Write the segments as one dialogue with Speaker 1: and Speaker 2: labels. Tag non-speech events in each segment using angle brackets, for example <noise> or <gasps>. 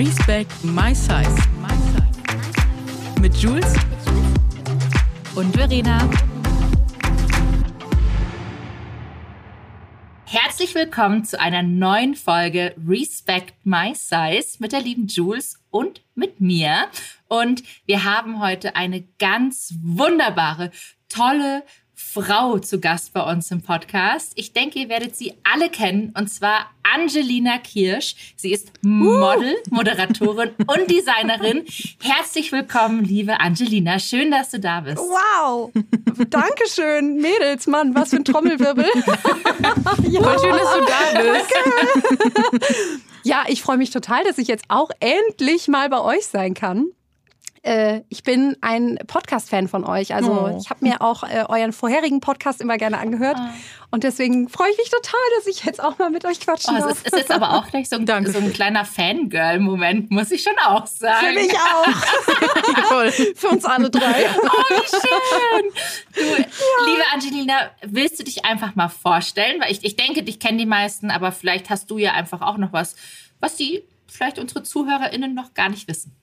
Speaker 1: Respect My Size. Mit Jules und Verena.
Speaker 2: Herzlich willkommen zu einer neuen Folge Respect My Size mit der lieben Jules und mit mir. Und wir haben heute eine ganz wunderbare, tolle, Frau zu Gast bei uns im Podcast. Ich denke, ihr werdet sie alle kennen, und zwar Angelina Kirsch. Sie ist Model, Moderatorin <laughs> und Designerin. Herzlich willkommen, liebe Angelina. Schön, dass du da bist.
Speaker 3: Wow! Dankeschön, Mädels, Mann, was für ein Trommelwirbel. <laughs>
Speaker 1: ja. Voll schön, dass du da bist.
Speaker 3: ja, ich freue mich total, dass ich jetzt auch endlich mal bei euch sein kann. Äh, ich bin ein Podcast-Fan von euch. Also oh. ich habe mir auch äh, euren vorherigen Podcast immer gerne angehört. Oh. Und deswegen freue ich mich total, dass ich jetzt auch mal mit euch quatschen oh, darf.
Speaker 2: Es ist, jetzt aber auch gleich so ein, <laughs> so ein kleiner Fangirl-Moment, muss ich schon auch sagen.
Speaker 3: Für mich auch. <laughs> Für uns alle drei.
Speaker 2: Oh, wie schön. Du, ja. liebe Angelina, willst du dich einfach mal vorstellen? Weil ich, ich denke, dich kennen die meisten, aber vielleicht hast du ja einfach auch noch was, was die vielleicht unsere ZuhörerInnen noch gar nicht wissen.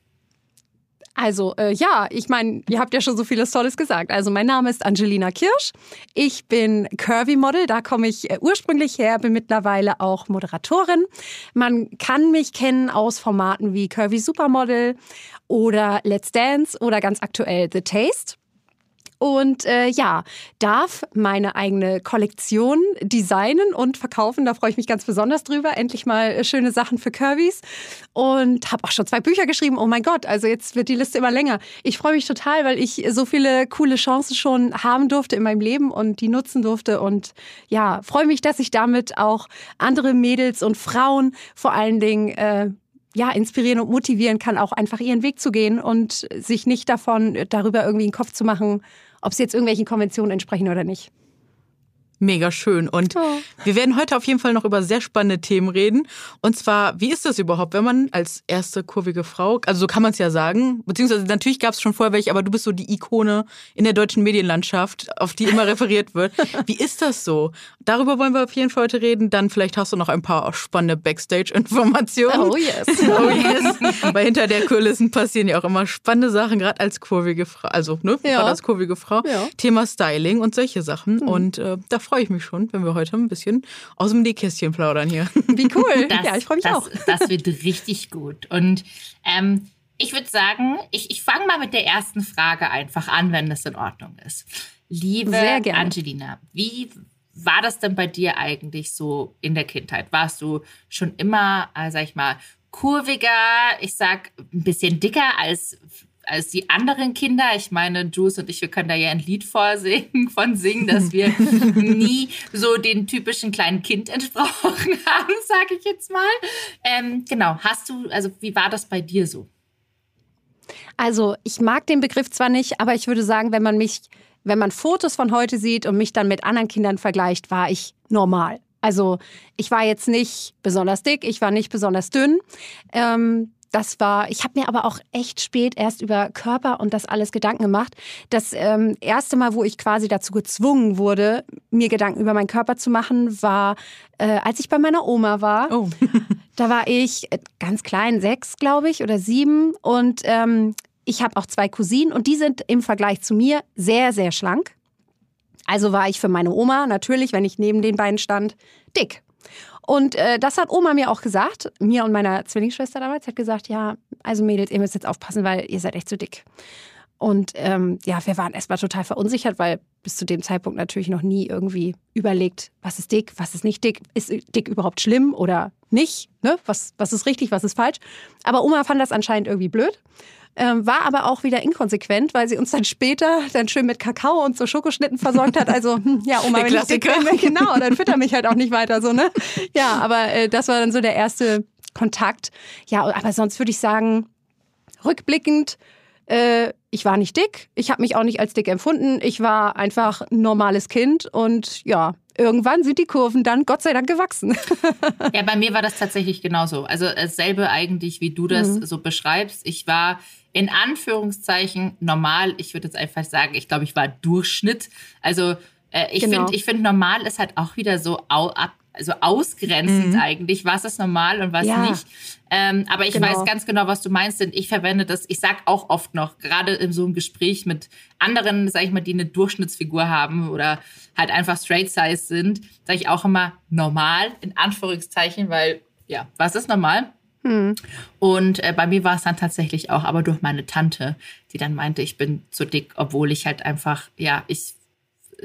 Speaker 3: Also äh, ja, ich meine, ihr habt ja schon so vieles Tolles gesagt. Also mein Name ist Angelina Kirsch. Ich bin Curvy-Model, da komme ich äh, ursprünglich her, bin mittlerweile auch Moderatorin. Man kann mich kennen aus Formaten wie Curvy Supermodel oder Let's Dance oder ganz aktuell The Taste und äh, ja, darf meine eigene Kollektion designen und verkaufen. Da freue ich mich ganz besonders drüber. Endlich mal äh, schöne Sachen für Kirbys und habe auch schon zwei Bücher geschrieben. Oh mein Gott, also jetzt wird die Liste immer länger. Ich freue mich total, weil ich so viele coole Chancen schon haben durfte in meinem Leben und die nutzen durfte und ja, freue mich, dass ich damit auch andere Mädels und Frauen vor allen Dingen äh, ja, inspirieren und motivieren kann, auch einfach ihren Weg zu gehen und sich nicht davon darüber irgendwie einen Kopf zu machen, ob sie jetzt irgendwelchen Konventionen entsprechen oder nicht.
Speaker 1: Mega schön. Und oh. wir werden heute auf jeden Fall noch über sehr spannende Themen reden. Und zwar, wie ist das überhaupt, wenn man als erste kurvige Frau, also so kann man es ja sagen, beziehungsweise natürlich gab es schon vorher welche, aber du bist so die Ikone in der deutschen Medienlandschaft, auf die immer referiert wird. <laughs> Wie ist das so? Darüber wollen wir auf jeden Fall heute reden. Dann vielleicht hast du noch ein paar spannende Backstage-Informationen.
Speaker 3: Oh yes. <laughs>
Speaker 1: Oh yes. Weil hinter der Kulissen passieren ja auch immer spannende Sachen, gerade als kurvige Frau, also ne, ja. gerade als kurvige Frau. Ja. Thema Styling und solche Sachen. Mhm. Und äh, da freue ich mich schon, wenn wir heute ein bisschen aus dem Nähkästchen plaudern hier.
Speaker 3: Wie cool. <laughs>
Speaker 2: Das,
Speaker 3: ja, ich freue mich
Speaker 2: das,
Speaker 3: auch.
Speaker 2: Das wird richtig gut. Und ähm, ich würde sagen, ich, ich fange mal mit der ersten Frage einfach an, wenn das in Ordnung ist. Liebe Angelina, wie war das denn bei dir eigentlich so in der Kindheit? Warst du schon immer, äh, sag ich mal, kurviger, ich sag ein bisschen dicker als als die anderen Kinder. Ich meine, Juice und ich, wir können da ja ein Lied vorsingen, <laughs> von singen, dass wir <laughs> nie so den typischen kleinen Kind entsprochen <laughs> haben, sage ich jetzt mal. Ähm, genau, hast du, also wie war das bei dir so?
Speaker 3: Also ich mag den Begriff zwar nicht, aber ich würde sagen, wenn man mich, wenn man Fotos von heute sieht und mich dann mit anderen Kindern vergleicht, war ich normal. Also ich war jetzt nicht besonders dick, ich war nicht besonders dünn. Ähm, das war, ich habe mir aber auch echt spät erst über Körper und das alles Gedanken gemacht. Das ähm, erste Mal, wo ich quasi dazu gezwungen wurde, mir Gedanken über meinen Körper zu machen, war, äh, als ich bei meiner Oma war. Oh. da war ich äh, ganz klein, sechs, glaube ich, oder sieben. Und ähm, ich habe auch zwei Cousinen und die sind im Vergleich zu mir sehr, sehr schlank. Also war ich für meine Oma natürlich, wenn ich neben den beiden stand, dick. Und äh, das hat Oma mir auch gesagt, mir und meiner Zwillingsschwester damals, hat gesagt, ja, also Mädels, ihr müsst jetzt aufpassen, weil ihr seid echt zu dick. Und ähm, ja, wir waren erstmal total verunsichert, weil bis zu dem Zeitpunkt natürlich noch nie irgendwie überlegt, was ist dick, was ist nicht dick, ist dick überhaupt schlimm oder nicht, ne? was, was ist richtig, was ist falsch. Aber Oma fand das anscheinend irgendwie blöd ähm, war aber auch wieder inkonsequent, weil sie uns dann später dann schön mit Kakao und so Schokoschnitten versorgt hat. Also, hm, ja, <laughs> Oma, wenn
Speaker 1: Klassiker.
Speaker 3: ich dick bin, genau, dann fütter mich halt auch nicht weiter so, ne? Ja, aber äh, das war dann so der erste Kontakt. Ja, aber sonst würde ich sagen, rückblickend, äh, ich war nicht dick, ich habe mich auch nicht als dick empfunden, ich war einfach ein normales Kind und ja, irgendwann sind die Kurven dann Gott sei Dank gewachsen. <laughs>
Speaker 2: ja, bei mir war das tatsächlich genauso. Also dasselbe eigentlich, wie du das mhm. so beschreibst. Ich war in Anführungszeichen normal. Ich würde jetzt einfach sagen, ich glaube, ich war Durchschnitt. Also äh, ich genau. finde, ich finde normal ist halt auch wieder so ab, also ausgrenzend mhm. eigentlich, was ist normal und was ja. nicht. Ähm, aber ich genau. weiß ganz genau, was du meinst, denn ich verwende das, ich sag auch oft noch, gerade in so einem Gespräch mit anderen, sag ich mal, die eine Durchschnittsfigur haben oder halt einfach straight size sind, sage ich auch immer normal, in Anführungszeichen, weil ja, was ist normal? Hm. Und äh, bei mir war es dann tatsächlich auch, aber durch meine Tante, die dann meinte, ich bin zu dick, obwohl ich halt einfach, ja, ich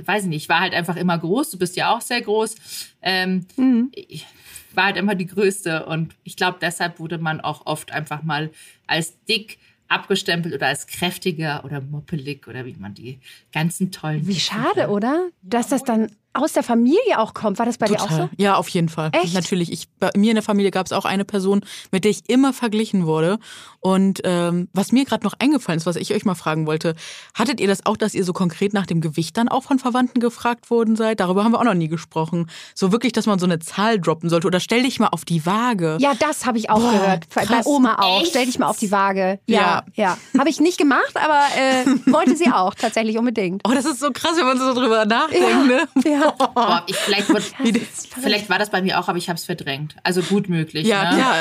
Speaker 2: weiß nicht, ich war halt einfach immer groß. Du bist ja auch sehr groß. Ähm, mhm. Ich war halt immer die Größte und ich glaube, deshalb wurde man auch oft einfach mal als dick abgestempelt oder als kräftiger oder moppelig oder wie man die ganzen tollen.
Speaker 3: Wie schade, oder? Dass das dann aus der Familie auch kommt. War das bei Total. dir auch so?
Speaker 1: Ja, auf jeden Fall. Echt? Natürlich. Ich, bei mir in der Familie gab es auch eine Person, mit der ich immer verglichen wurde. Und ähm, was mir gerade noch eingefallen ist, was ich euch mal fragen wollte, hattet ihr das auch, dass ihr so konkret nach dem Gewicht dann auch von Verwandten gefragt worden seid? Darüber haben wir auch noch nie gesprochen. So wirklich, dass man so eine Zahl droppen sollte. Oder stell dich mal auf die Waage.
Speaker 3: Ja, das habe ich auch Boah, gehört. Krass. Bei Oma auch. Echt? Stell dich mal auf die Waage. Ja, ja. ja. Habe ich nicht gemacht, aber äh, wollte sie auch tatsächlich unbedingt.
Speaker 1: Oh, das ist so krass, wenn man so drüber nachdenkt. Ja. Ne? <laughs> Ja.
Speaker 2: Boah, ich, vielleicht, wird, vielleicht war das bei mir auch, aber ich habe es verdrängt. Also gut möglich.
Speaker 1: Ja,
Speaker 2: ne?
Speaker 1: ja.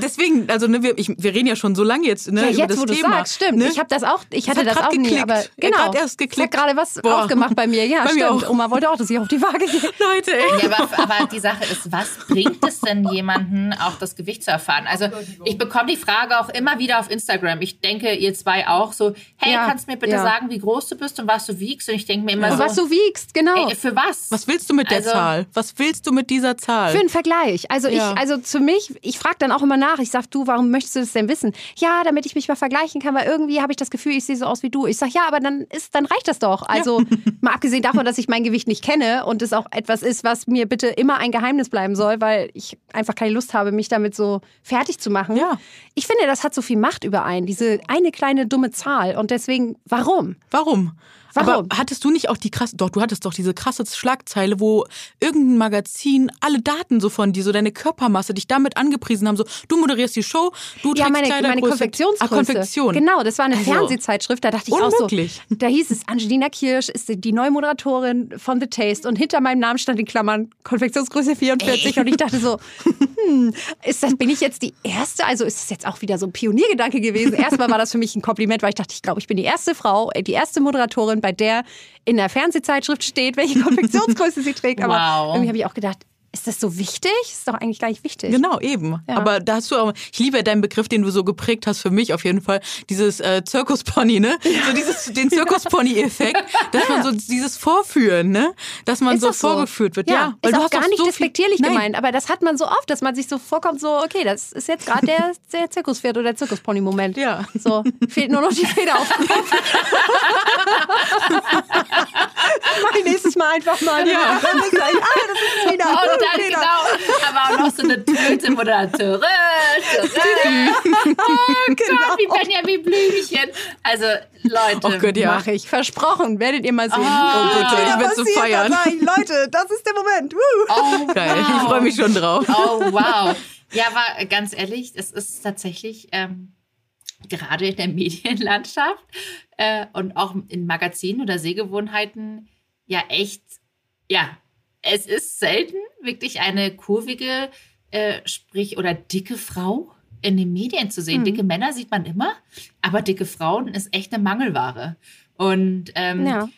Speaker 1: Deswegen, also ne, wir, ich, wir reden ja schon so lange jetzt ne,
Speaker 3: ja, jetzt, über das wo Thema. Du sagst, stimmt. Ne? Ich habe das auch, ich hatte das, auch geklickt. nie, aber genau.
Speaker 1: Ja, erst geklickt.
Speaker 3: hat gerade was Boah. aufgemacht bei mir. Ja, bei stimmt. Mir Oma wollte auch, dass ich auf die Waage gehe. <laughs>
Speaker 1: Leute, ey.
Speaker 2: Ja, aber, aber die Sache ist, was bringt es denn jemanden, auch das Gewicht zu erfahren? Also ich bekomme die Frage auch immer wieder auf Instagram. Ich denke, ihr zwei auch so, hey, ja, kannst du mir bitte ja. sagen, wie groß du bist und was du wiegst? Und ich denke mir immer ja. so.
Speaker 3: Was du wiegst, genau.
Speaker 2: Ey, für was?
Speaker 1: Was willst du mit der also, Zahl? Was willst du mit dieser Zahl?
Speaker 3: Für einen Vergleich. Also ich, also zu mich, ich frage dann auch immer nach. Ich sage, du, warum möchtest du das denn wissen? Ja, damit ich mich mal vergleichen kann, weil irgendwie habe ich das Gefühl, ich sehe so aus wie du. Ich sage, ja, aber dann ist, dann reicht das doch. Also mal abgesehen davon, dass ich mein Gewicht nicht kenne und es auch etwas ist, was mir bitte immer ein Geheimnis bleiben soll, weil ich einfach keine Lust habe, mich damit so fertig zu machen.
Speaker 1: Ja.
Speaker 3: Ich finde, das hat so viel Macht über einen, diese eine kleine dumme Zahl. Und deswegen, warum?
Speaker 1: Warum? Warum? Aber hattest du nicht auch die krasse, doch, du hattest doch diese krasse Schlagzeile, wo irgendein Magazin alle Daten so von dir, so deine Körpermasse, dich damit angepriesen haben, so, du moderierst die Show, du
Speaker 3: ja, meine, meine Konfektionsgröße. Ah, Konfektion. Genau, das war eine also, Fernsehzeitschrift, da dachte ich unmöglich. auch so, da hieß es, Angelina Kirsch ist die neue Moderatorin von The Taste und hinter meinem Namen stand in Klammern Konfektionsgröße 44 und ich dachte so, hm, ist das, bin ich jetzt die Erste? Also ist das jetzt auch wieder so ein Pioniergedanke gewesen? Erstmal war das für mich ein Kompliment, weil ich dachte, ich glaube, ich bin die erste Frau, äh, die erste Moderatorin bei der in der Fernsehzeitschrift steht, welche Konfektionsgröße sie trägt. Aber wow. irgendwie habe ich auch gedacht, ist das so wichtig? Ist doch eigentlich gar nicht wichtig.
Speaker 1: Genau, eben. Ja. Aber da hast du auch, ich liebe deinen Begriff, den du so geprägt hast für mich auf jeden Fall, dieses äh, Zirkuspony, ne? Ja. So dieses, <laughs> den Zirkuspony-Effekt, dass man so dieses Vorführen, ne? Dass man ist so vorgeführt wird. Ja, ja
Speaker 3: weil ist du auch gar nicht so despektierlich viel... gemeint, aber das hat man so oft, dass man sich so vorkommt, so, okay, das ist jetzt gerade der, <laughs> der Zirkuspferd oder der Zirkuspony-Moment.
Speaker 1: Ja.
Speaker 3: So, fehlt nur noch die Feder auf dem Kopf. <laughs> Mach ich nächstes Mal einfach mal. Ja. Dann ah, das ist wieder.
Speaker 2: Und dann Feder. genau, aber auch noch so eine Töte Moderatorin. <laughs> Oh Gott, genau. wie Benjamin Blümchen. Also, Leute.
Speaker 3: Oh Gott, ja. Mach ich. Versprochen. Werdet ihr mal sehen.
Speaker 1: Oh, oh Gott, ich bin zu feiern.
Speaker 3: Leute, das ist der Moment.
Speaker 1: Oh, Geil, wow. ich freue mich schon drauf.
Speaker 2: Oh, wow. Ja, aber ganz ehrlich, es ist tatsächlich ähm, gerade in der <laughs> Medienlandschaft äh, und auch in Magazinen oder Sehgewohnheiten ja echt, ja, es ist selten wirklich eine kurvige, äh, sprich oder dicke Frau in den Medien zu sehen. Hm. Dicke Männer sieht man immer, aber dicke Frauen ist echt eine Mangelware. Und ähm, ja.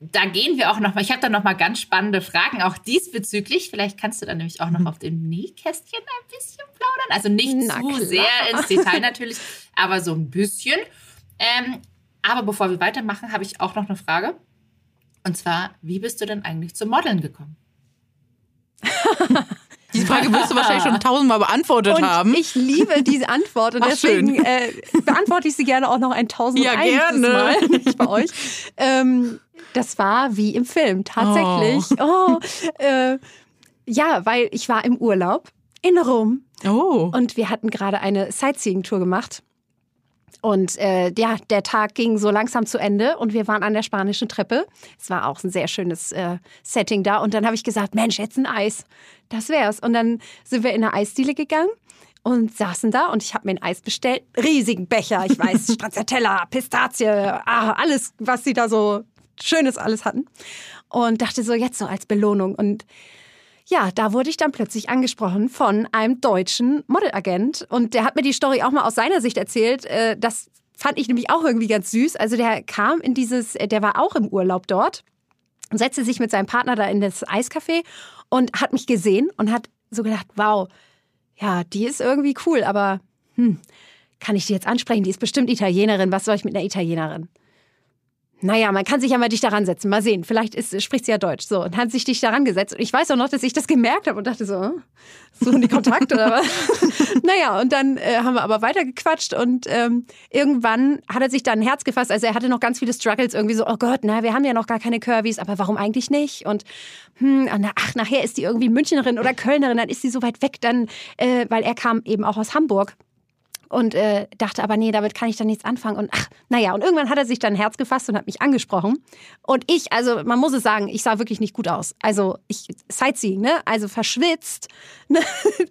Speaker 2: Da gehen wir auch noch mal. Ich habe da noch mal ganz spannende Fragen auch diesbezüglich. Vielleicht kannst du dann nämlich auch noch mhm. auf dem Nähkästchen ein bisschen plaudern. Also nicht Na zu klar. sehr ins Detail natürlich, aber so ein bisschen. Ähm, aber bevor wir weitermachen, habe ich auch noch eine Frage. Und zwar, wie bist du denn eigentlich zum Modeln gekommen? <laughs>
Speaker 1: Frage wirst du wahrscheinlich schon tausendmal beantwortet
Speaker 3: und
Speaker 1: haben.
Speaker 3: Ich liebe diese Antwort und Ach, deswegen äh, beantworte ich sie gerne auch noch ein tausend ja, gerne. Mal <laughs> nicht bei euch. Ähm, das war wie im Film, tatsächlich. Oh. oh äh, ja, weil ich war im Urlaub in Rom.
Speaker 1: Oh.
Speaker 3: Und wir hatten gerade eine Sightseeing-Tour gemacht. Und äh, ja, der Tag ging so langsam zu Ende und wir waren an der spanischen Treppe. Es war auch ein sehr schönes äh, Setting da. Und dann habe ich gesagt, Mensch, jetzt ein Eis. Das wär's. Und dann sind wir in eine Eisdiele gegangen und saßen da und ich habe mir ein Eis bestellt. Riesigen Becher, ich weiß, <laughs> Stracciatella, Pistazie, ah, alles, was sie da so Schönes alles hatten. Und dachte so, jetzt so als Belohnung. Und ja, da wurde ich dann plötzlich angesprochen von einem deutschen Modelagent. Und der hat mir die Story auch mal aus seiner Sicht erzählt. Äh, das fand ich nämlich auch irgendwie ganz süß. Also der kam in dieses, äh, der war auch im Urlaub dort und setzte sich mit seinem Partner da in das Eiscafé und hat mich gesehen und hat so gedacht, wow, ja, die ist irgendwie cool, aber hm, kann ich die jetzt ansprechen? Die ist bestimmt Italienerin. Was soll ich mit einer Italienerin? Naja, man kann sich ja mal dich daran setzen. Mal sehen. Vielleicht ist, spricht sie ja Deutsch. So, und hat sich dich daran gesetzt. Und ich weiß auch noch, dass ich das gemerkt habe und dachte so, hm, suchen die Kontakt oder was? <laughs> naja, und dann äh, haben wir aber weitergequatscht und ähm, irgendwann hat er sich dann ein Herz gefasst. Also er hatte noch ganz viele Struggles irgendwie so, oh Gott, na, wir haben ja noch gar keine Curvys, aber warum eigentlich nicht? Und hm, ach, nachher ist die irgendwie Münchnerin oder Kölnerin, dann ist sie so weit weg, dann, äh, weil er kam eben auch aus Hamburg und äh, dachte aber, nee, damit kann ich dann nichts anfangen. Und ach, naja, und irgendwann hat er sich dann Herz gefasst und hat mich angesprochen. Und ich, also man muss es sagen, ich sah wirklich nicht gut aus. Also ich, Sightseeing, ne? Also verschwitzt, <laughs> ne?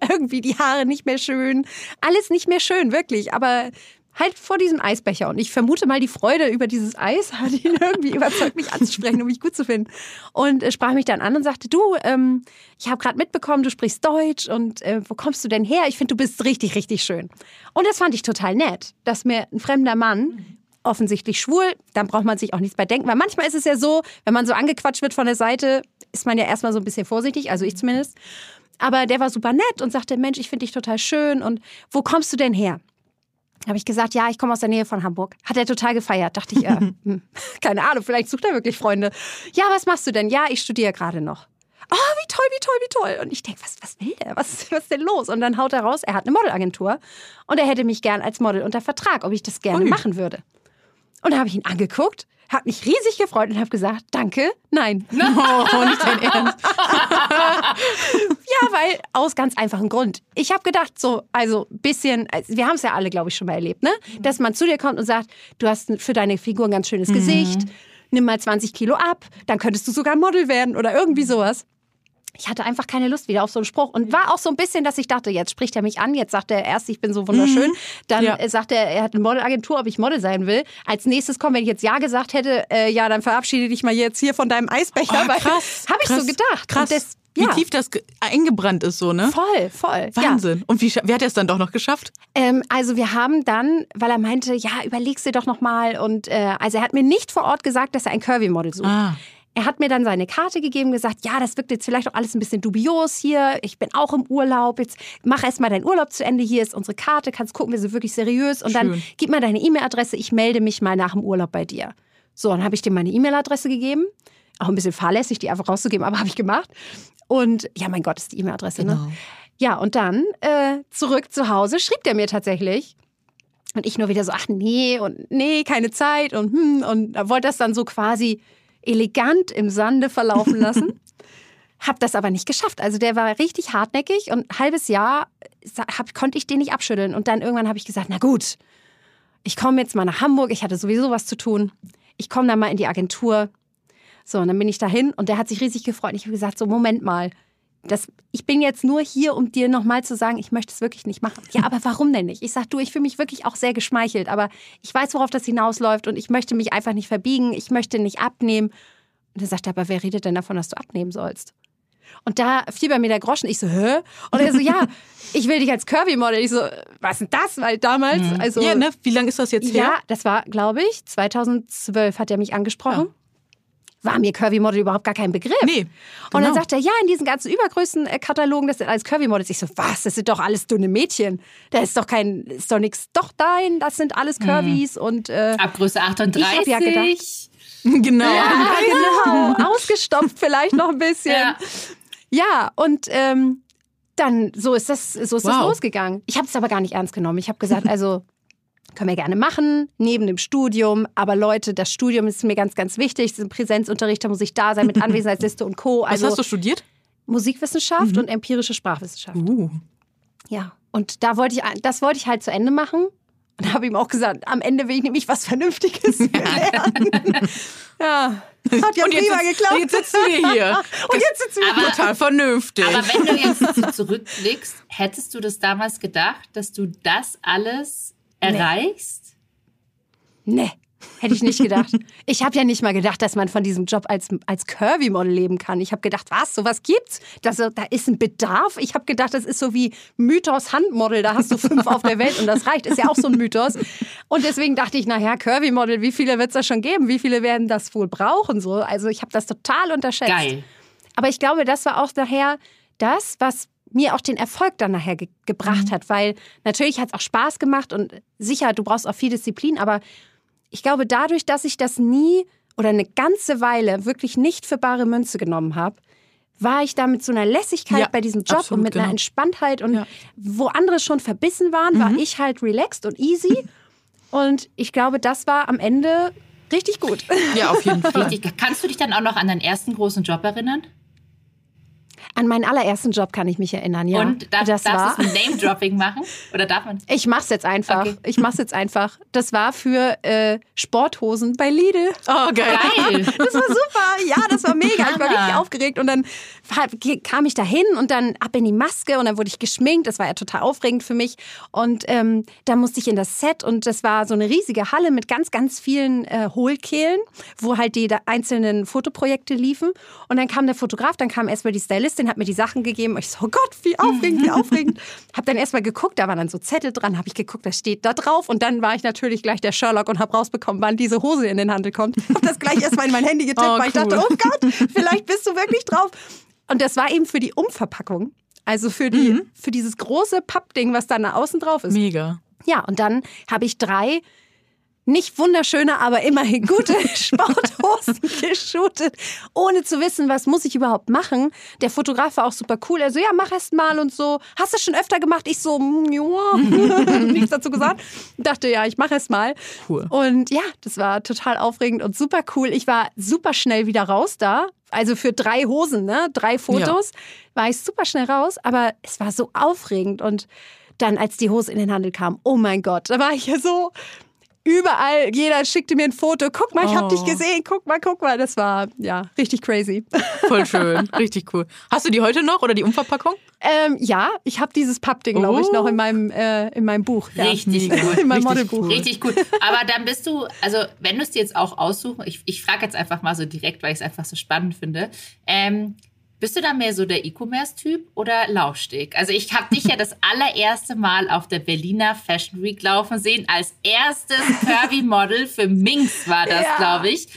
Speaker 3: irgendwie die Haare nicht mehr schön, alles nicht mehr schön, wirklich. Aber halt vor diesem Eisbecher. Und ich vermute mal, die Freude über dieses Eis hat ihn <laughs> irgendwie überzeugt, mich anzusprechen, um mich gut zu finden. Und äh, sprach mich dann an und sagte, du, ähm, ich habe gerade mitbekommen, du sprichst Deutsch und äh, wo kommst du denn her? Ich finde, du bist richtig, richtig schön. Und das fand ich total nett, dass mir ein fremder Mann offensichtlich schwul, dann braucht man sich auch nichts bei denken. Weil manchmal ist es ja so, wenn man so angequatscht wird von der Seite, ist man ja erstmal so ein bisschen vorsichtig, also ich zumindest. Aber der war super nett und sagte, Mensch, ich finde dich total schön und wo kommst du denn her? Habe ich gesagt, ja, ich komme aus der Nähe von Hamburg. Hat er total gefeiert. Dachte ich, äh, <laughs> hm, keine Ahnung, vielleicht sucht er wirklich Freunde. Ja, was machst du denn? Ja, ich studiere gerade noch. Oh, wie toll, wie toll, wie toll. Und ich denke, was, was will der? Was, <laughs> was ist denn los? Und dann haut er raus, er hat eine Modelagentur und er hätte mich gern als Model unter Vertrag, ob ich das gerne Ui. machen würde. Und da habe ich ihn angeguckt habe mich riesig gefreut und habe gesagt, danke, nein. <laughs> No, nicht dein Ernst. <laughs> ja, weil aus ganz einfachem Grund. Ich habe gedacht, so, also bisschen, also wir haben es ja alle, glaube ich, schon mal erlebt, ne? Dass man zu dir kommt und sagt, du hast für deine Figur ein ganz schönes mhm. Gesicht, nimm mal 20 Kilo ab, dann könntest du sogar Model werden oder irgendwie sowas ich hatte einfach keine Lust wieder auf so einen Spruch und war auch so ein bisschen, dass ich dachte, jetzt spricht er mich an, jetzt sagt er erst, ich bin so wunderschön, mhm. dann ja. sagt er, er hat eine Modelagentur, ob ich Model sein will. Als nächstes kommt, wenn ich jetzt ja gesagt hätte, äh, ja, dann verabschiede dich mal jetzt hier von deinem Eisbecher. Oh, krass, <laughs> habe ich so gedacht.
Speaker 1: Krass. Das, wie ja. tief das eingebrannt ist, so, ne?
Speaker 3: Voll, voll.
Speaker 1: Wahnsinn. Ja. Und wie, wie hat er es dann doch noch geschafft?
Speaker 3: Ähm, also wir haben dann, weil er meinte, ja, überlegst du doch noch mal. Und äh, also er hat mir nicht vor Ort gesagt, dass er ein Curvy-Model sucht. Ah. Er hat mir dann seine Karte gegeben, gesagt, ja, das wirkt jetzt vielleicht auch alles ein bisschen dubios hier. Ich bin auch im Urlaub. Jetzt mach erst mal deinen Urlaub zu Ende. Hier ist unsere Karte. Kannst gucken, wir sind wirklich seriös. Und Schön. dann gib mal deine E-Mail-Adresse. Ich melde mich mal nach dem Urlaub bei dir. So, dann habe ich dir meine E-Mail-Adresse gegeben. Auch ein bisschen fahrlässig, die einfach rauszugeben, aber <laughs> habe ich gemacht. Und ja, mein Gott, ist die E-Mail-Adresse, ne? genau. ne? Ja, und dann äh, zurück zu Hause schrieb der mir tatsächlich. Und ich nur wieder so, ach nee, und nee, keine Zeit und hm, und wollte das dann so quasi elegant im Sande verlaufen <laughs> lassen. hab das aber nicht geschafft. Also der war richtig hartnäckig und ein halbes Jahr hab, konnte ich den nicht abschütteln. Und dann irgendwann habe ich gesagt, na gut, ich komme jetzt mal nach Hamburg. Ich hatte sowieso was zu tun. Ich komme dann mal in die Agentur. So, und dann bin ich dahin und der hat sich riesig gefreut. Und ich habe gesagt, so Moment mal, das, ich bin jetzt nur hier, um dir nochmal zu sagen, ich möchte es wirklich nicht machen. Ja, <laughs> aber warum denn nicht? Ich sage, du, ich fühle mich wirklich auch sehr geschmeichelt, aber ich weiß, worauf das hinausläuft und ich möchte mich einfach nicht verbiegen, ich möchte nicht abnehmen. Und er sagt, aber wer redet denn davon, dass du abnehmen sollst? Und da fiel bei mir der Groschen. Ich so, hä? Und er so, ja, <laughs> ich will dich als Curvy-Model. Ich so, was ist das? Weil damals, mhm. also.
Speaker 1: Ja, ne? Wie lange ist das jetzt her?
Speaker 3: Ja, das war, glaube ich, 2012 hat er mich angesprochen. Ja war mir Curvy Model überhaupt gar kein Begriff. Nee. Genau. Und dann genau. sagt er, ja, in diesen ganzen Übergrößenkatalogen, das sind alles Curvy Models. Ich so, was? Das sind doch alles dünne Mädchen. Da ist doch kein, ist doch nichts. Doch, nein, das sind alles hm. Curvys hm. und. Äh,
Speaker 2: Ab Größe 38. Ich hab ja gedacht. <laughs>
Speaker 1: Genau.
Speaker 3: Ja, genau. Ausgestopft vielleicht noch ein bisschen. Ja, ja und ähm, dann so ist das, so ist wow. das losgegangen. Ich habe es aber gar nicht ernst genommen. Ich habe gesagt, <laughs> also können wir gerne machen, neben dem Studium. Aber Leute, das Studium ist mir ganz, ganz wichtig. Das ist ein Präsenzunterricht, da muss ich da sein mit <laughs> Anwesenheitsliste und Co.
Speaker 1: Also Was hast du studiert?
Speaker 3: Musikwissenschaft mhm. und empirische Sprachwissenschaft. Uh. Ja, und da wollte ich, das wollte ich halt zu Ende machen. Und habe ihm auch gesagt, am Ende will ich nämlich was Vernünftiges <laughs> lernen. <laughs> ja. Hat ja
Speaker 1: und
Speaker 3: jetzt,
Speaker 1: prima geklappt. Jetzt sitzen wir hier. und jetzt sitzen wir aber, total vernünftig.
Speaker 2: Aber wenn du jetzt so zurückblickst, hättest du das damals gedacht, dass du das alles erreichst?
Speaker 3: Nee. Hätte ich nicht gedacht. Ich habe ja nicht mal gedacht, dass man von diesem Job als, als Curvy-Model leben kann. Ich habe gedacht, was, sowas gibt's? Das, da ist ein Bedarf. Ich habe gedacht, das ist so wie Mythos Handmodel. Da hast du fünf auf der Welt und das reicht. Ist ja auch so ein Mythos. Und deswegen dachte ich, naja, Curvy-Model, wie viele wird es da schon geben? Wie viele werden das wohl brauchen? So, also ich habe das total unterschätzt.
Speaker 2: Geil.
Speaker 3: Aber ich glaube, das war auch nachher das, was mir auch den Erfolg dann nachher ge gebracht mhm. hat, weil natürlich hat es auch Spaß gemacht und sicher, du brauchst auch viel Disziplin, aber ich glaube, dadurch, dass ich das nie oder eine ganze Weile wirklich nicht für bare Münze genommen habe, war ich da mit so einer Lässigkeit ja, bei diesem Job absolut, und mit genau. einer Entspanntheit und ja. wo andere schon verbissen waren, mhm. war ich halt relaxed und easy. <laughs> und ich glaube, das war am Ende richtig gut.
Speaker 1: Ja, auf jeden <laughs> Fall. Richtig.
Speaker 2: Kannst du dich dann auch noch an deinen ersten großen Job erinnern?
Speaker 3: An meinen allerersten Job kann ich mich erinnern, ja.
Speaker 2: Und darf, das darfst du ein Name-Dropping machen? Oder darf man?
Speaker 3: Ich mach's jetzt einfach. Okay. Ich mach's jetzt einfach. Das war für äh, Sporthosen bei Lidl.
Speaker 2: Oh, geil. geil.
Speaker 3: Das war super. Ja, das war mega. Ich war richtig aufgeregt. Und dann kam ich da hin und dann ab in die Maske und dann wurde ich geschminkt. Das war ja total aufregend für mich. Und ähm, da musste ich in das Set und das war so eine riesige Halle mit ganz, ganz vielen äh, Hohlkehlen, wo halt die einzelnen Fotoprojekte liefen. Und dann kam der Fotograf, dann kam erstmal die Stylistin Journalistin hat mir die Sachen gegeben. Ich so, oh Gott, wie aufregend, wie <laughs> aufregend. hab dann erstmal geguckt, da waren dann so Zettel dran, habe ich geguckt, das steht da drauf. Und dann war ich natürlich gleich der Sherlock und habe rausbekommen, wann diese Hose in den Handel kommt. Hab das gleich erstmal in mein Handy getippt, oh, weil ich dachte, oh Gott, <laughs> vielleicht bist du wirklich drauf. Und das war eben für die Umverpackung. Also für, die, mhm. für dieses große Pappding, was da außen drauf ist.
Speaker 1: Mega.
Speaker 3: Ja, und dann habe ich drei nicht wunderschöne, aber immerhin gute <laughs> Sporthosen geshootet, ohne zu wissen, was muss ich überhaupt machen. Der Fotograf war auch super cool. Er so, ja, mach erst mal und so. Hast du schon öfter gemacht? Ich so, mm, ja, <laughs> nichts dazu gesagt. Dachte, ja, ich mach erst mal. Cool. Und ja, das war total aufregend und super cool. Ich war super schnell wieder raus da. Also für drei Hosen, ne? Drei Fotos ja. war ich super schnell raus, aber es war so aufregend und dann, als die Hose in den Handel kam, oh mein Gott, da war ich ja so, überall, jeder schickte mir ein Foto. Guck mal, ich habe dich oh. gesehen. Guck mal, guck mal. Das war ja richtig crazy.
Speaker 1: Voll <laughs> schön, richtig cool. Hast du die heute noch oder die Umverpackung?
Speaker 3: Ähm, ja, ich habe dieses Pappding, oh. glaube ich, noch in meinem, äh, in meinem Buch.
Speaker 2: Ja. Richtig <laughs> gut.
Speaker 3: In meinem Modelbuch.
Speaker 2: Cool. Richtig gut. Aber dann bist du, also wenn du es dir jetzt auch aussuchen, ich, ich frage jetzt einfach mal so direkt, weil ich es einfach so spannend finde. Ähm, bist du da mehr so der E-Commerce-Typ oder Laufsteg? Also ich habe dich ja das <laughs> allererste Mal auf der Berliner Fashion Week laufen sehen. Als erstes Curvy-Model für Minx war das, ja. glaube ich.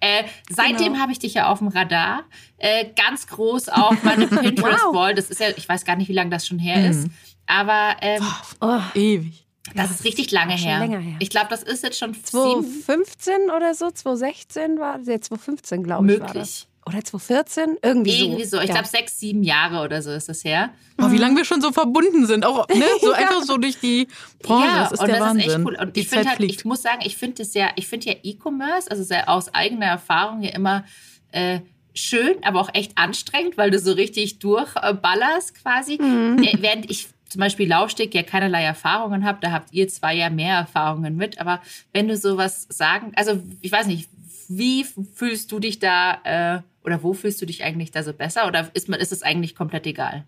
Speaker 2: Äh, seitdem genau. habe ich dich ja auf dem Radar. Äh, ganz groß auf meine <laughs> Pinterest-Wall. Das ist ja, ich weiß gar nicht, wie lange das schon her mhm. ist. Aber ähm,
Speaker 1: oh, ewig.
Speaker 2: Das ist richtig lange her. her. Ich glaube, das ist jetzt schon
Speaker 3: 2015 oder so, 2016 war, ja, 2015 glaube ich. Möglich. Oder 2014? Irgendwie,
Speaker 2: Irgendwie so. so. Ich ja. glaube, sechs, sieben Jahre oder so ist das her.
Speaker 1: Oh, wie lange wir schon so verbunden sind. Auch ne? <laughs> so ja. einfach so durch die Branche. Ja, das ist und der das Wahnsinn. ist echt cool.
Speaker 2: Und die ich finde halt, ich muss sagen, ich finde es ja, ich finde ja E-Commerce, also sehr aus eigener Erfahrung ja immer äh, schön, aber auch echt anstrengend, weil du so richtig durchballerst quasi. Mhm. Äh, während ich zum Beispiel Laufsteg ja keinerlei Erfahrungen habe, da habt ihr zwei ja mehr Erfahrungen mit. Aber wenn du sowas sagen, also ich weiß nicht, wie fühlst du dich da äh, oder wo fühlst du dich eigentlich da so besser? Oder ist, ist es eigentlich komplett egal?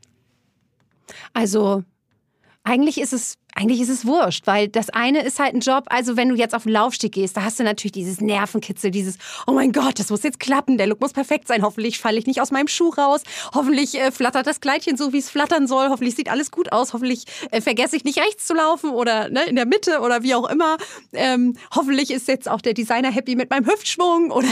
Speaker 3: Also, eigentlich ist es eigentlich ist es wurscht, weil das eine ist halt ein Job, also wenn du jetzt auf den Laufsteg gehst, da hast du natürlich dieses Nervenkitzel, dieses, oh mein Gott, das muss jetzt klappen, der Look muss perfekt sein, hoffentlich falle ich nicht aus meinem Schuh raus, hoffentlich äh, flattert das Kleidchen so, wie es flattern soll, hoffentlich sieht alles gut aus, hoffentlich äh, vergesse ich nicht rechts zu laufen oder ne, in der Mitte oder wie auch immer. Ähm, hoffentlich ist jetzt auch der Designer happy mit meinem Hüftschwung <laughs> oder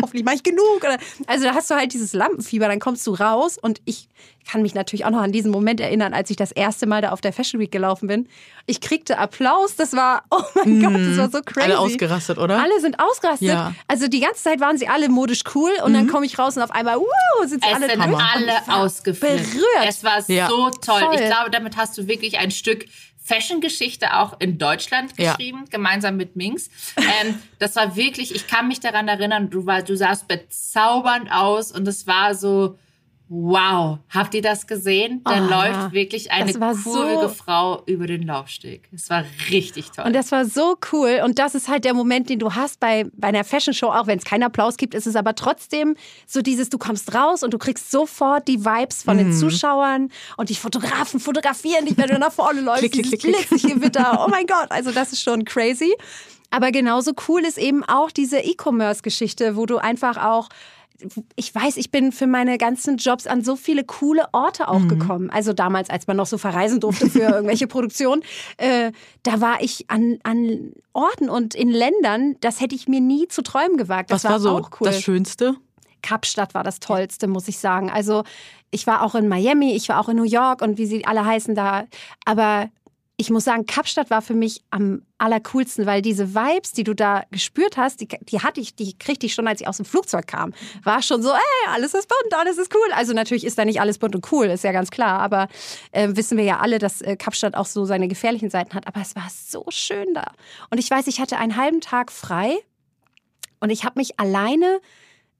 Speaker 3: hoffentlich mache ich genug. Oder, also da hast du halt dieses Lampenfieber, dann kommst du raus und ich kann mich natürlich auch noch an diesen Moment erinnern, als ich das erste Mal da auf der Fashion Week gelaufen bin. Ich kriegte Applaus. Das war, <laughs> oh mein mm, Gott, das war so crazy.
Speaker 1: Alle ausgerastet, oder?
Speaker 3: Alle sind ausgerastet. Ja. Also die ganze Zeit waren sie alle modisch cool und mhm. dann komme ich raus und auf einmal, wow, sind sie
Speaker 2: es
Speaker 3: alle
Speaker 2: sind alle ausgeflippt. Berührt. Es war ja. so toll. Voll. Ich glaube, damit hast du wirklich ein Stück Fashion-Geschichte auch in Deutschland geschrieben, ja. gemeinsam mit Minx. Ähm, <laughs> das war wirklich, ich kann mich daran erinnern, du, war, du sahst bezaubernd aus und es war so, Wow, habt ihr das gesehen? Da oh, läuft ja. wirklich eine coole so Frau über den Laufsteg. Es war richtig toll.
Speaker 3: Und das war so cool. Und das ist halt der Moment, den du hast bei, bei einer Fashion Show, auch wenn es keinen Applaus gibt, ist es aber trotzdem so dieses, du kommst raus und du kriegst sofort die Vibes von mhm. den Zuschauern und die Fotografen fotografieren dich, wenn du nach vorne läufst. klick, klick, klick, klick. Gewitter. <laughs> Oh mein Gott, also das ist schon crazy. Aber genauso cool ist eben auch diese E-Commerce-Geschichte, wo du einfach auch ich weiß, ich bin für meine ganzen Jobs an so viele coole Orte auch mhm. gekommen. Also damals, als man noch so verreisen durfte für <laughs> irgendwelche Produktionen, äh, da war ich an, an Orten und in Ländern, das hätte ich mir nie zu träumen gewagt.
Speaker 1: Das Was war, war so cool. das Schönste?
Speaker 3: Kapstadt war das Tollste, muss ich sagen. Also ich war auch in Miami, ich war auch in New York und wie sie alle heißen da. Aber ich muss sagen, Kapstadt war für mich am allercoolsten, weil diese Vibes, die du da gespürt hast, die, die hatte ich, die kriegte ich schon, als ich aus dem Flugzeug kam. War schon so, ey, alles ist bunt, alles ist cool. Also natürlich ist da nicht alles bunt und cool, ist ja ganz klar. Aber äh, wissen wir ja alle, dass äh, Kapstadt auch so seine gefährlichen Seiten hat. Aber es war so schön da. Und ich weiß, ich hatte einen halben Tag frei und ich habe mich alleine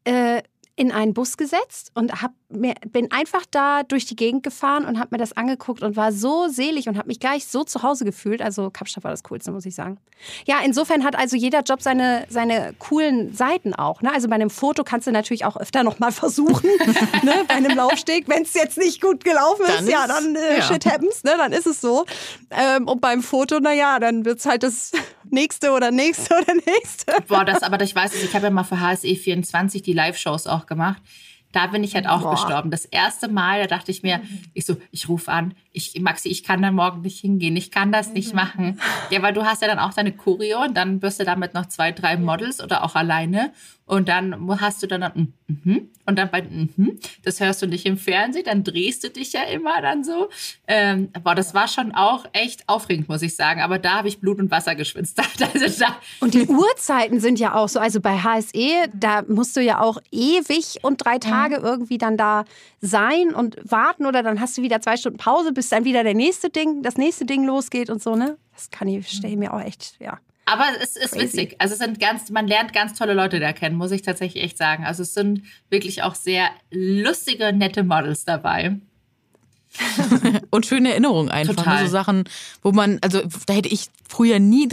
Speaker 3: äh, in einen Bus gesetzt und hab mir, bin einfach da durch die Gegend gefahren und habe mir das angeguckt und war so selig und habe mich gleich so zu Hause gefühlt. Also Kapstadt war das Coolste, muss ich sagen. Ja, insofern hat also jeder Job seine, seine coolen Seiten auch. Ne? Also bei einem Foto kannst du natürlich auch öfter noch mal versuchen, <laughs> ne? bei einem Laufsteg. Wenn es jetzt nicht gut gelaufen ist, dann ja, dann äh, ja. shit happens, ne? dann ist es so. Ähm, und beim Foto, naja, dann wird es halt das <laughs> nächste oder nächste oder nächste.
Speaker 2: Boah, das aber, ich weiß, ich habe ja mal für HSE 24 die Live-Shows auch gemacht. Da bin ich halt auch Boah. gestorben. Das erste Mal, da dachte ich mir, ich so, ich rufe an, ich, Maxi, ich kann da morgen nicht hingehen, ich kann das nicht machen. Ja, weil du hast ja dann auch deine Choreo und dann wirst du damit noch zwei, drei Models oder auch alleine. Und dann hast du dann, dann mm, mm, und dann bei mm, das hörst du nicht im Fernsehen, dann drehst du dich ja immer dann so. Ähm, boah, das war schon auch echt aufregend, muss ich sagen. Aber da habe ich Blut und Wasser geschwitzt. <laughs>
Speaker 3: Also da und die Uhrzeiten sind ja auch so. Also bei HSE, da musst du ja auch ewig und drei Tage mhm. irgendwie dann da sein und warten oder dann hast du wieder zwei Stunden Pause, bis dann wieder der nächste Ding, das nächste Ding losgeht und so, ne? Das kann ich, stelle ich mir auch echt, ja.
Speaker 2: Aber es ist Crazy. witzig. Also es sind ganz, man lernt ganz tolle Leute da kennen, muss ich tatsächlich echt sagen. Also es sind wirklich auch sehr lustige, nette Models dabei. <laughs>
Speaker 1: und schöne Erinnerungen einfach. Ne? Total. So Sachen, wo man, also da hätte ich früher nie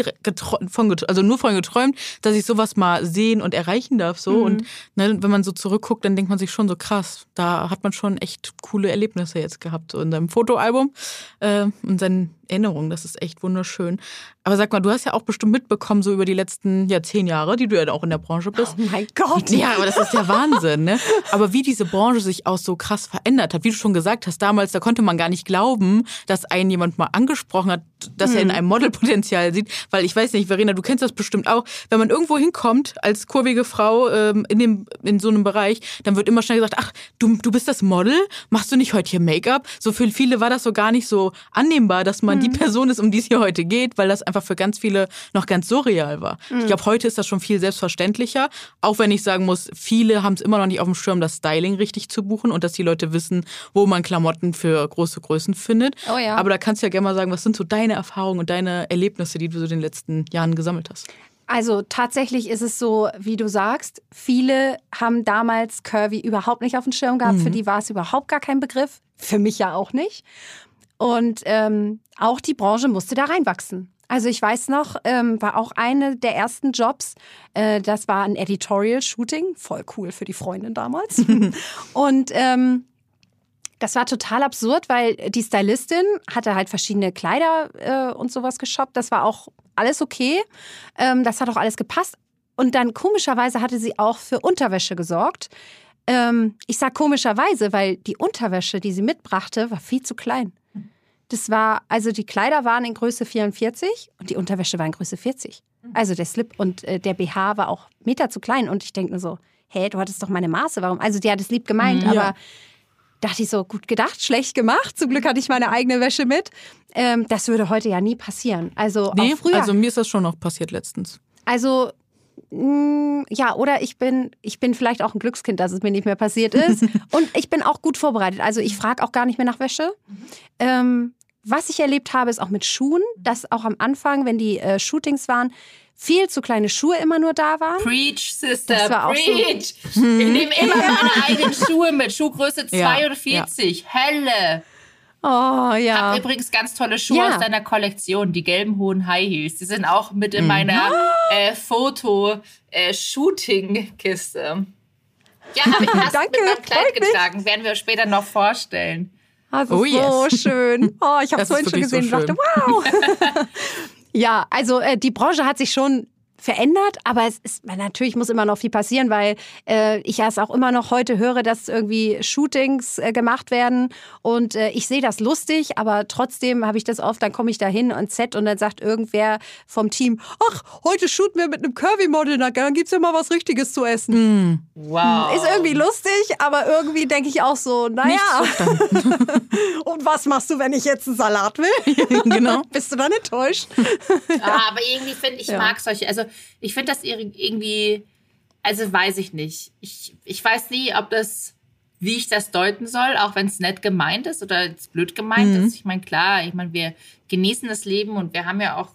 Speaker 1: von, also nur von geträumt, dass ich sowas mal sehen und erreichen darf. So. Mhm. Und ne, wenn man so zurückguckt, dann denkt man sich schon so krass, da hat man schon echt coole Erlebnisse jetzt gehabt. So in seinem Fotoalbum äh, und seinen Erinnerungen. Das ist echt wunderschön. Aber sag mal, du hast ja auch bestimmt mitbekommen, so über die letzten ja, zehn Jahre, die du ja auch in der Branche bist.
Speaker 3: Oh mein Gott.
Speaker 1: Ja, aber das ist ja Wahnsinn, ne? Aber wie diese Branche sich auch so krass verändert hat, wie du schon gesagt hast, damals, da konnte man gar nicht glauben, dass einen jemand mal angesprochen hat, dass er in mhm. einem Modelpotenzial sieht. Weil ich weiß nicht, Verena, du kennst das bestimmt auch. Wenn man irgendwo hinkommt als kurvige Frau ähm, in, dem, in so einem Bereich, dann wird immer schnell gesagt, ach, du, du bist das Model? Machst du nicht heute hier Make-up? So für viele war das so gar nicht so annehmbar, dass man die mhm. Person ist, um die es hier heute geht, weil das einfach für ganz viele noch ganz surreal war. Mhm. Ich glaube, heute ist das schon viel selbstverständlicher, auch wenn ich sagen muss, viele haben es immer noch nicht auf dem Schirm, das Styling richtig zu buchen und dass die Leute wissen, wo man Klamotten für große Größen findet. Oh ja. Aber da kannst du ja gerne mal sagen, was sind so deine Erfahrungen und deine Erlebnisse, die du so in den letzten Jahren gesammelt hast?
Speaker 3: Also tatsächlich ist es so, wie du sagst, viele haben damals Curvy überhaupt nicht auf dem Schirm gehabt. Mhm. Für die war es überhaupt gar kein Begriff. Für mich ja auch nicht. Und ähm, auch die Branche musste da reinwachsen. Also ich weiß noch, ähm, war auch eine der ersten Jobs. Äh, das war ein Editorial-Shooting, voll cool für die Freundin damals. <laughs> und ähm, das war total absurd, weil die Stylistin hatte halt verschiedene Kleider äh, und sowas geshoppt. Das war auch alles okay. Ähm, das hat auch alles gepasst. Und dann komischerweise hatte sie auch für Unterwäsche gesorgt. Ähm, ich sag komischerweise, weil die Unterwäsche, die sie mitbrachte, war viel zu klein. Das war, also die Kleider waren in Größe 44 und die Unterwäsche war in Größe 40. Also der Slip und äh, der BH war auch Meter zu klein. Und ich denke nur so, hä, du hattest doch meine Maße, warum? Also die hat es lieb gemeint, ja. aber dachte ich so, gut gedacht, schlecht gemacht. Zum Glück hatte ich meine eigene Wäsche mit. Ähm, das würde heute ja nie passieren. Also
Speaker 1: nee, früher. Also mir ist das schon noch passiert letztens.
Speaker 3: Also mm, ja, oder ich bin, ich bin vielleicht auch ein Glückskind, dass es mir nicht mehr passiert ist. <laughs> Und ich bin auch gut vorbereitet. Also ich frage auch gar nicht mehr nach Wäsche. Ähm, was ich erlebt habe, ist auch mit Schuhen, dass auch am Anfang, wenn die äh, Shootings waren, viel zu kleine Schuhe immer nur da waren.
Speaker 2: Preach, Sister, preach. So. Wir nehmen immer meine eigenen <laughs> Schuhe mit. Schuhgröße 42, ja, ja. helle.
Speaker 3: Oh ja.
Speaker 2: Hab übrigens ganz tolle Schuhe ja. aus deiner Kollektion, die gelben hohen High Heels. Die sind auch mit in mhm. meiner äh, Foto-Shooting-Kiste. Äh, ja, habe ich <laughs> hast Danke, mit meinem Kleid getragen. Werden wir später noch vorstellen.
Speaker 3: Also oh, so yes. schön. Oh, ich habe es vorhin schon gesehen so und dachte, wow. <laughs> ja, also äh, die Branche hat sich schon verändert, aber es ist natürlich muss immer noch viel passieren, weil äh, ich es auch immer noch heute höre, dass irgendwie Shootings äh, gemacht werden und äh, ich sehe das lustig, aber trotzdem habe ich das oft, dann komme ich da hin und Set und dann sagt irgendwer vom Team, ach, heute shooten wir mit einem Curvy-Model, dann gibt es ja mal was Richtiges zu essen.
Speaker 2: Mm. Wow.
Speaker 3: Ist irgendwie lustig, aber irgendwie denke ich auch so, naja. <laughs> und was machst du, wenn ich jetzt einen Salat will? <laughs> genau. Bist du dann enttäuscht?
Speaker 2: ja, aber irgendwie finde ich, ja. mag solche, also ich finde das irgendwie, also weiß ich nicht. Ich, ich weiß nie, ob das, wie ich das deuten soll, auch wenn es nett gemeint ist oder blöd gemeint mhm. ist. Ich meine, klar, ich meine, wir genießen das Leben und wir haben ja auch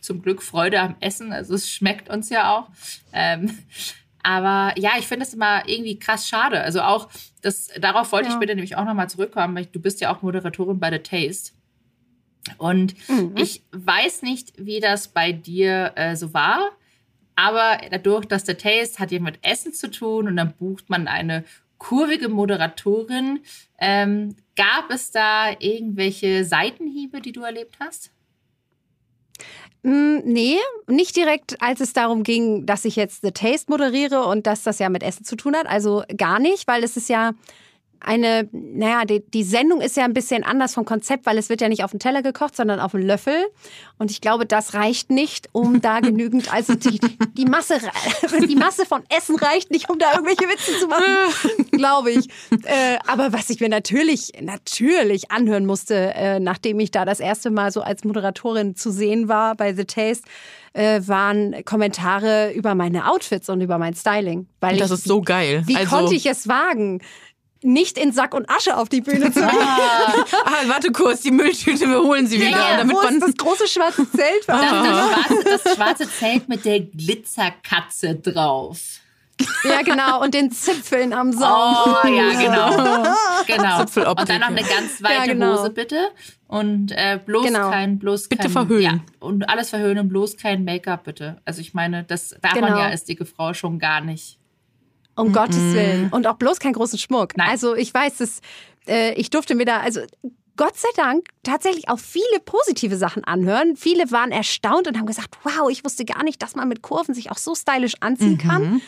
Speaker 2: zum Glück Freude am Essen. Also es schmeckt uns ja auch. Ähm, aber ja, ich finde es immer irgendwie krass schade. Also auch, das, darauf wollte ja. ich bitte nämlich auch nochmal zurückkommen, weil du bist ja auch Moderatorin bei The Taste. Und mhm. ich weiß nicht, wie das bei dir äh, so war, aber dadurch, dass der Taste hat ja mit Essen zu tun und dann bucht man eine kurvige Moderatorin, ähm, gab es da irgendwelche Seitenhiebe, die du erlebt hast?
Speaker 3: Mm, nee, nicht direkt, als es darum ging, dass ich jetzt The Taste moderiere und dass das ja mit Essen zu tun hat. Also gar nicht, weil es ist ja eine, naja, die, die, Sendung ist ja ein bisschen anders vom Konzept, weil es wird ja nicht auf den Teller gekocht, sondern auf den Löffel. Und ich glaube, das reicht nicht, um da <laughs> genügend, also die, die Masse, die Masse von Essen reicht nicht, um da irgendwelche Witze zu machen, <laughs> glaube ich. Äh, aber was ich mir natürlich, natürlich anhören musste, äh, nachdem ich da das erste Mal so als Moderatorin zu sehen war bei The Taste, äh, waren Kommentare über meine Outfits und über mein Styling.
Speaker 1: Weil das ich, ist so geil.
Speaker 3: Wie also, konnte ich es wagen? Nicht in Sack und Asche auf die Bühne zu <laughs> gehen.
Speaker 1: Ah, ah, warte kurz, die Mülltüte, wir holen sie wieder. Ja,
Speaker 3: damit wo man das große schwarze <laughs> Zelt war.
Speaker 2: Das, das, schwarze, das schwarze Zelt mit der Glitzerkatze drauf.
Speaker 3: Ja, genau. Und den Zipfeln am Saum.
Speaker 2: Oh, ja, <laughs> genau. genau. Und dann noch eine ganz weite ja, genau. Hose, bitte. Und äh, bloß genau. kein, bloß
Speaker 1: bitte kein, verhöhnen. Ja,
Speaker 2: und alles verhöhnen, bloß kein Make-up, bitte. Also ich meine, das darf genau. man ja als dicke Frau schon gar nicht.
Speaker 3: Um mm -mm. Gottes Willen. Und auch bloß keinen großen Schmuck. Nein. Also ich weiß, dass, äh, ich durfte mir da, also Gott sei Dank tatsächlich auch viele positive Sachen anhören. Viele waren erstaunt und haben gesagt, wow, ich wusste gar nicht, dass man mit Kurven sich auch so stylisch anziehen mhm. kann.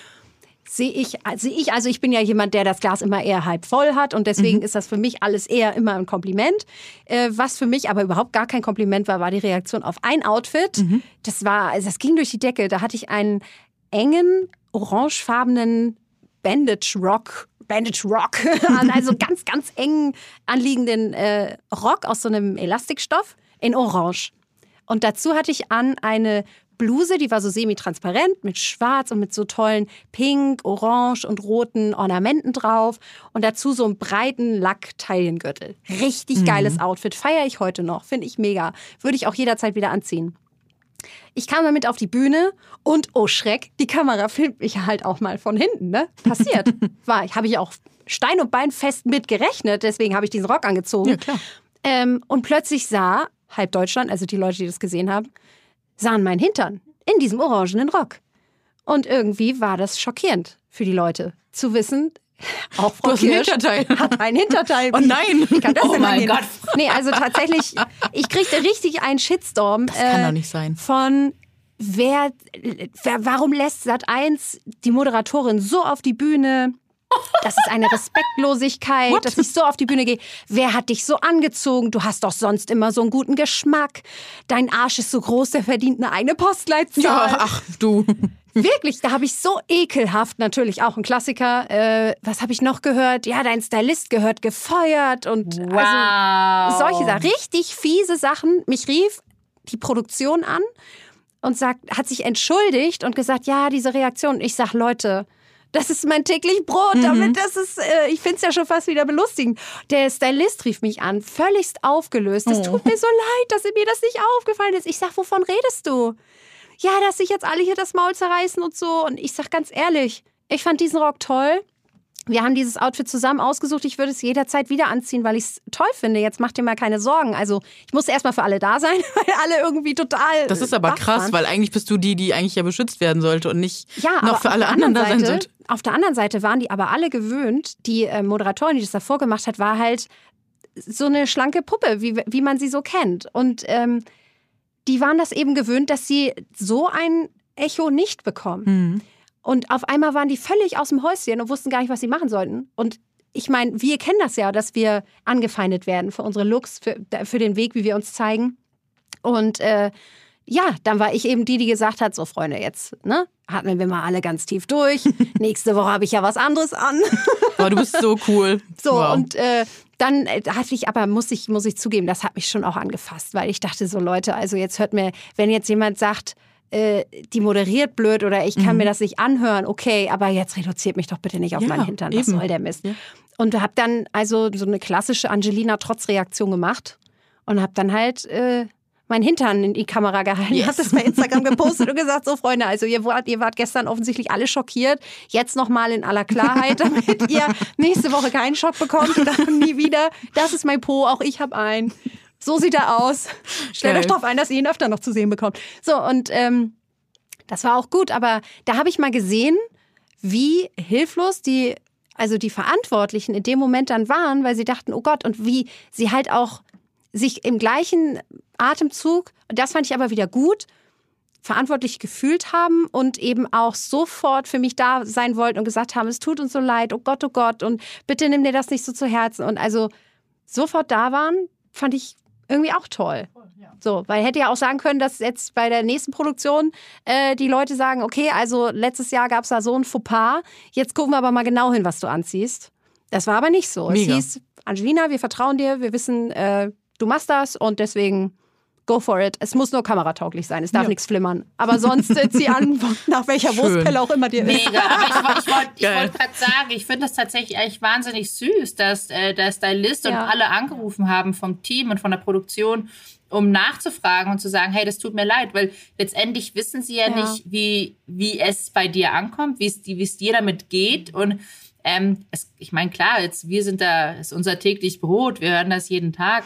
Speaker 3: Sehe ich, sehe ich, also ich bin ja jemand, der das Glas immer eher halb voll hat und deswegen mhm. ist das für mich alles eher immer ein Kompliment. Äh, was für mich aber überhaupt gar kein Kompliment war, war die Reaktion auf ein Outfit. Mhm. Das war, also das ging durch die Decke. Da hatte ich einen engen, orangefarbenen Bandage Rock Bandage Rock <laughs> also <laughs> ganz, ganz eng anliegenden äh, Rock aus so einem Elastikstoff in Orange. Und dazu hatte ich an eine Bluse, die war so semi-transparent mit schwarz und mit so tollen pink, orange und roten Ornamenten drauf und dazu so einen breiten Lack-Taillengürtel. Richtig mhm. geiles Outfit, feiere ich heute noch, finde ich mega. Würde ich auch jederzeit wieder anziehen. Ich kam damit auf die Bühne und oh Schreck, die Kamera filmt mich halt auch mal von hinten, ne? Passiert. <laughs> War, habe ich auch Stein und Bein fest mit gerechnet, deswegen habe ich diesen Rock angezogen. Ja. Ähm, und plötzlich sah halb Deutschland, also die Leute, die das gesehen haben, sahen meinen Hintern in diesem orangenen Rock. Und irgendwie war das schockierend für die Leute, zu wissen, auch Frau
Speaker 1: du Kirsch ein Hinterteil.
Speaker 3: hat ein Hinterteil.
Speaker 1: Oh nein!
Speaker 3: Wie kann das oh denn mein Gott. Nee, also tatsächlich, ich kriegte richtig einen Shitstorm.
Speaker 1: Das kann äh, doch nicht sein.
Speaker 3: Von wer, wer warum lässt Sat1 die Moderatorin so auf die Bühne? Das ist eine Respektlosigkeit, What? dass ich so auf die Bühne gehe. Wer hat dich so angezogen? Du hast doch sonst immer so einen guten Geschmack. Dein Arsch ist so groß, der verdient eine eigene Postleitzahl.
Speaker 1: Ja, ach du.
Speaker 3: Wirklich, da habe ich so ekelhaft, natürlich auch ein Klassiker. Äh, was habe ich noch gehört? Ja, dein Stylist gehört gefeuert und
Speaker 2: wow. also
Speaker 3: solche Sachen. Richtig fiese Sachen. Mich rief die Produktion an und sagt, hat sich entschuldigt und gesagt, ja, diese Reaktion. Ich sag, Leute, das ist mein täglich Brot. Mhm. Damit das ist, äh, ich finde es ja schon fast wieder belustigend. Der Stylist rief mich an, völligst aufgelöst. Es oh. tut mir so leid, dass mir das nicht aufgefallen ist. Ich sag, wovon redest du? ja, dass sich jetzt alle hier das Maul zerreißen und so. Und ich sag ganz ehrlich, ich fand diesen Rock toll. Wir haben dieses Outfit zusammen ausgesucht. Ich würde es jederzeit wieder anziehen, weil ich es toll finde. Jetzt macht dir mal keine Sorgen. Also ich muss erstmal für alle da sein, <laughs> weil alle irgendwie total.
Speaker 1: Das ist aber krass,
Speaker 3: waren.
Speaker 1: weil eigentlich bist du die, die eigentlich ja beschützt werden sollte und nicht
Speaker 3: ja,
Speaker 1: noch für alle anderen, da sein sollte.
Speaker 3: Auf der anderen Seite waren die aber alle gewöhnt. Die äh, Moderatorin, die das davor gemacht hat, war halt so eine schlanke Puppe, wie, wie man sie so kennt. Und ähm, die waren das eben gewöhnt, dass sie so ein Echo nicht bekommen. Mhm. Und auf einmal waren die völlig aus dem Häuschen und wussten gar nicht, was sie machen sollten. Und ich meine, wir kennen das ja, dass wir angefeindet werden für unsere Looks, für, für den Weg, wie wir uns zeigen. Und äh, ja, dann war ich eben die, die gesagt hat: So, Freunde, jetzt ne, atmen wir mal alle ganz tief durch. <laughs> Nächste Woche habe ich ja was anderes an. <laughs>
Speaker 1: oh, du bist so cool.
Speaker 3: So, wow. und äh, dann äh, hatte ich aber, muss ich, muss ich zugeben, das hat mich schon auch angefasst, weil ich dachte so, Leute, also jetzt hört mir, wenn jetzt jemand sagt, äh, die moderiert blöd oder ich kann mhm. mir das nicht anhören, okay, aber jetzt reduziert mich doch bitte nicht auf ja, meinen Hintern. Was eben. soll der Mist? Ja. Und habe dann also so eine klassische Angelina-Trotz-Reaktion gemacht und habe dann halt äh, meinen Hintern in die Kamera gehalten, yes. habe das bei Instagram gepostet und gesagt, so Freunde, also ihr wart, ihr wart gestern offensichtlich alle schockiert, jetzt nochmal in aller Klarheit, <laughs> damit ihr nächste Woche keinen Schock bekommt oder nie wieder. Das ist mein Po, auch ich habe einen. So sieht er aus. Stellt euch darauf ein, dass ihr ihn öfter noch zu sehen bekommt. So, und ähm, das war auch gut, aber da habe ich mal gesehen, wie hilflos die, also die Verantwortlichen in dem Moment dann waren, weil sie dachten, oh Gott, und wie sie halt auch sich im gleichen Atemzug, das fand ich aber wieder gut, verantwortlich gefühlt haben und eben auch sofort für mich da sein wollten und gesagt haben, es tut uns so leid, oh Gott, oh Gott, und bitte nimm dir das nicht so zu Herzen. Und also sofort da waren, fand ich irgendwie auch toll. So, weil hätte ja auch sagen können, dass jetzt bei der nächsten Produktion äh, die Leute sagen, okay, also letztes Jahr gab es da so ein Fauxpas, jetzt gucken wir aber mal genau hin, was du anziehst. Das war aber nicht so. Mega. Es hieß, Angelina, wir vertrauen dir, wir wissen, äh, du machst das und deswegen go for it. Es muss nur kameratauglich sein, es darf ja. nichts flimmern. Aber sonst zieh an, <laughs> nach welcher Schön. Wurstpelle auch immer dir
Speaker 2: ist. Mega, aber ich, ich wollte wollt gerade sagen, ich finde das tatsächlich eigentlich wahnsinnig süß, dass äh, der Stylist ja. und alle angerufen haben vom Team und von der Produktion, um nachzufragen und zu sagen, hey, das tut mir leid, weil letztendlich wissen sie ja, ja. nicht, wie, wie es bei dir ankommt, wie es, wie es dir damit geht und ähm, es, ich meine, klar, jetzt wir sind da, ist unser täglich Brot, wir hören das jeden Tag.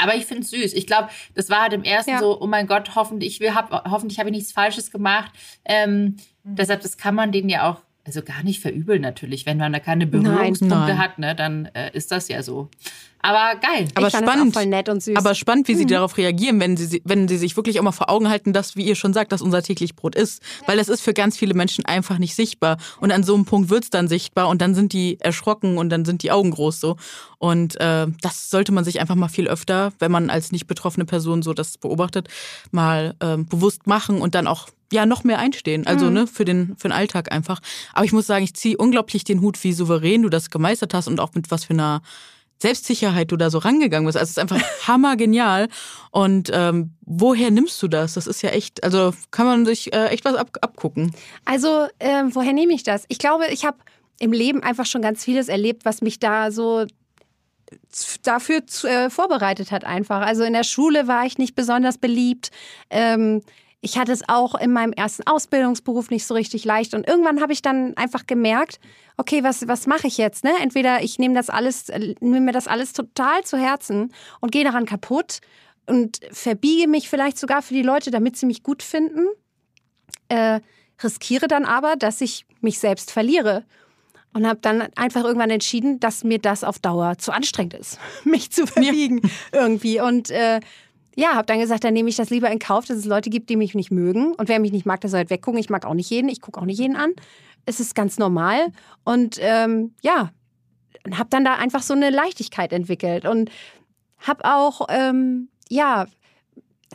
Speaker 2: Aber ich finde es süß. Ich glaube, das war halt im ersten ja. so, oh mein Gott, hoffentlich, wir hab, hoffentlich habe ich nichts Falsches gemacht. Ähm, mhm. Deshalb, das kann man denen ja auch, also gar nicht verübeln natürlich. Wenn man da keine Berührungspunkte nein, nein. hat, ne, dann äh, ist das ja so. Aber geil.
Speaker 1: Aber spannend. voll nett und süß. Aber spannend, wie sie mhm. darauf reagieren, wenn sie, wenn sie sich wirklich auch mal vor Augen halten, dass, wie ihr schon sagt, dass unser täglich Brot ist. Weil das ist für ganz viele Menschen einfach nicht sichtbar. Und an so einem Punkt wird's dann sichtbar und dann sind die erschrocken und dann sind die Augen groß so. Und äh, das sollte man sich einfach mal viel öfter, wenn man als nicht betroffene Person so das beobachtet, mal äh, bewusst machen und dann auch ja noch mehr einstehen. Also mhm. ne für den für den Alltag einfach. Aber ich muss sagen, ich ziehe unglaublich den Hut, wie souverän du das gemeistert hast und auch mit was für einer Selbstsicherheit du da so rangegangen bist. Also es ist einfach <laughs> hammergenial. Und ähm, woher nimmst du das? Das ist ja echt, also kann man sich äh, echt was ab, abgucken.
Speaker 3: Also äh, woher nehme ich das? Ich glaube, ich habe im Leben einfach schon ganz vieles erlebt, was mich da so dafür äh, vorbereitet hat einfach. Also in der Schule war ich nicht besonders beliebt. Ähm, ich hatte es auch in meinem ersten Ausbildungsberuf nicht so richtig leicht. Und irgendwann habe ich dann einfach gemerkt, okay, was, was mache ich jetzt? Ne? Entweder ich nehme das alles, nehme mir das alles total zu Herzen und gehe daran kaputt und verbiege mich vielleicht sogar für die Leute, damit sie mich gut finden. Äh, riskiere dann aber, dass ich mich selbst verliere. Und habe dann einfach irgendwann entschieden, dass mir das auf Dauer zu anstrengend ist, <laughs> mich zu verbiegen ja. irgendwie. Und äh, ja, habe dann gesagt, dann nehme ich das lieber in Kauf, dass es Leute gibt, die mich nicht mögen. Und wer mich nicht mag, der soll halt weggucken. Ich mag auch nicht jeden. Ich gucke auch nicht jeden an. Es ist ganz normal. Und ähm, ja, habe dann da einfach so eine Leichtigkeit entwickelt. Und habe auch, ähm, ja,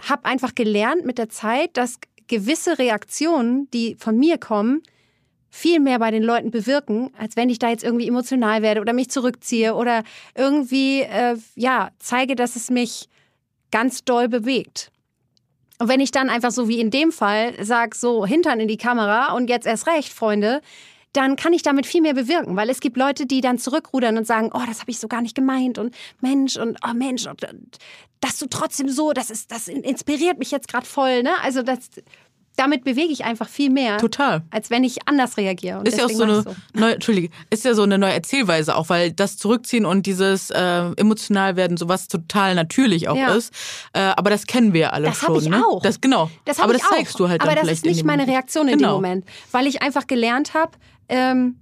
Speaker 3: habe einfach gelernt mit der Zeit, dass gewisse Reaktionen, die von mir kommen, viel mehr bei den Leuten bewirken, als wenn ich da jetzt irgendwie emotional werde oder mich zurückziehe oder irgendwie, äh, ja, zeige, dass es mich ganz doll bewegt. Und wenn ich dann einfach so wie in dem Fall sage, so Hintern in die Kamera und jetzt erst recht, Freunde, dann kann ich damit viel mehr bewirken, weil es gibt Leute, die dann zurückrudern und sagen, oh, das habe ich so gar nicht gemeint und Mensch und oh Mensch und, und dass du trotzdem so, das ist, das inspiriert mich jetzt gerade voll, ne? Also das, damit bewege ich einfach viel mehr.
Speaker 1: Total.
Speaker 3: Als wenn ich anders reagiere.
Speaker 1: Und ist ja auch so eine so. neue, Entschuldige, ist ja so eine neue Erzählweise auch, weil das Zurückziehen und dieses äh, emotional werden sowas total natürlich auch ja. ist. Äh, aber das kennen wir ja alle
Speaker 3: das
Speaker 1: schon.
Speaker 3: Das habe ich
Speaker 1: ne?
Speaker 3: auch.
Speaker 1: Das genau.
Speaker 3: Das
Speaker 1: aber
Speaker 3: das
Speaker 1: zeigst
Speaker 3: auch.
Speaker 1: du halt
Speaker 3: aber
Speaker 1: dann
Speaker 3: vielleicht.
Speaker 1: Aber
Speaker 3: das ist nicht meine Reaktion in
Speaker 1: genau.
Speaker 3: dem Moment, weil ich einfach gelernt habe, ähm,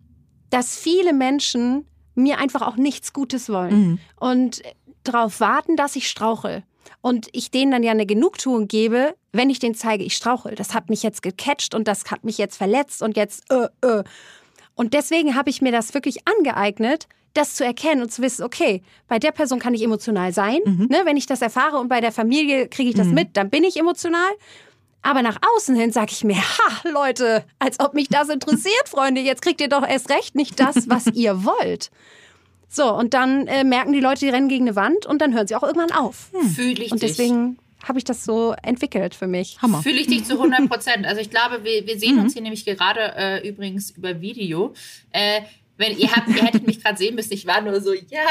Speaker 3: dass viele Menschen mir einfach auch nichts Gutes wollen mhm. und darauf warten, dass ich strauchel. Und ich denen dann ja eine Genugtuung gebe, wenn ich denen zeige, ich strauchel. Das hat mich jetzt gecatcht und das hat mich jetzt verletzt und jetzt äh, äh. Und deswegen habe ich mir das wirklich angeeignet, das zu erkennen und zu wissen, okay, bei der Person kann ich emotional sein. Mhm. Ne, wenn ich das erfahre und bei der Familie kriege ich das mhm. mit, dann bin ich emotional. Aber nach außen hin sage ich mir, ha, Leute, als ob mich das interessiert, Freunde. Jetzt kriegt ihr doch erst recht nicht das, was ihr wollt. So, und dann äh, merken die Leute, die rennen gegen eine Wand und dann hören sie auch irgendwann auf.
Speaker 2: Hm. Fühle ich
Speaker 3: Und deswegen habe ich das so entwickelt für mich.
Speaker 1: Hammer.
Speaker 2: Fühle ich dich zu 100 Prozent. Also ich glaube, wir, wir sehen mhm. uns hier nämlich gerade äh, übrigens über Video. Äh, wenn ihr habt, ihr hättet mich gerade sehen müssen, ich war nur so, ja,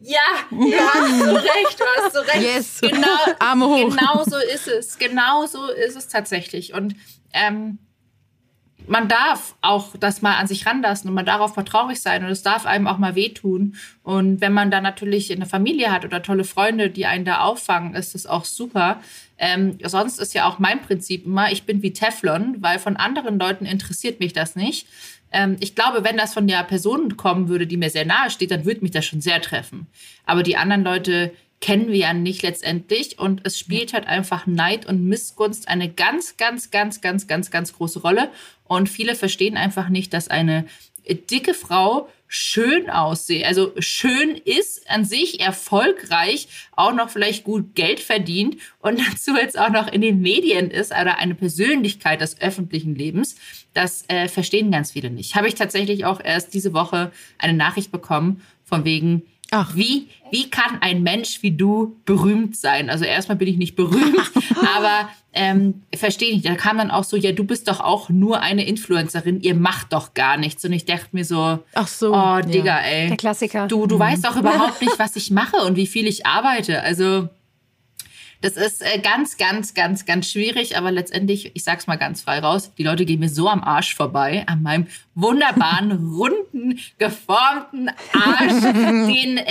Speaker 2: ja, du hast so recht, du hast so recht.
Speaker 1: Yes.
Speaker 2: Genau,
Speaker 1: Arme hoch.
Speaker 2: Genau so ist es. Genau so ist es tatsächlich. Und ähm, man darf auch das mal an sich ranlassen und man darf auch mal traurig sein und es darf einem auch mal wehtun. Und wenn man da natürlich eine Familie hat oder tolle Freunde, die einen da auffangen, ist das auch super. Ähm, sonst ist ja auch mein Prinzip immer, ich bin wie Teflon, weil von anderen Leuten interessiert mich das nicht. Ähm, ich glaube, wenn das von der Person kommen würde, die mir sehr nahe steht, dann würde mich das schon sehr treffen. Aber die anderen Leute kennen wir ja nicht letztendlich. Und es spielt halt einfach Neid und Missgunst eine ganz, ganz, ganz, ganz, ganz, ganz große Rolle. Und viele verstehen einfach nicht, dass eine dicke Frau schön aussehe, also schön ist an sich, erfolgreich, auch noch vielleicht gut Geld verdient und <laughs> dazu jetzt auch noch in den Medien ist oder eine Persönlichkeit des öffentlichen Lebens, das äh, verstehen ganz viele nicht. Habe ich tatsächlich auch erst diese Woche eine Nachricht bekommen von wegen, Ach. Wie, wie kann ein Mensch wie du berühmt sein? Also erstmal bin ich nicht berühmt, <laughs> aber ähm, verstehe ich nicht. Da kam dann auch so, ja, du bist doch auch nur eine Influencerin, ihr macht doch gar nichts. Und ich dachte mir so,
Speaker 1: Ach so,
Speaker 2: oh Digga,
Speaker 1: ja.
Speaker 2: ey.
Speaker 3: Der Klassiker.
Speaker 2: Du, du mhm. weißt doch überhaupt nicht, was ich mache und wie viel ich arbeite. Also das ist äh, ganz, ganz, ganz, ganz schwierig, aber letztendlich, ich sag's mal ganz frei raus, die Leute gehen mir so am Arsch vorbei, an meinem wunderbaren, runden, geformten Arsch, <laughs> den äh,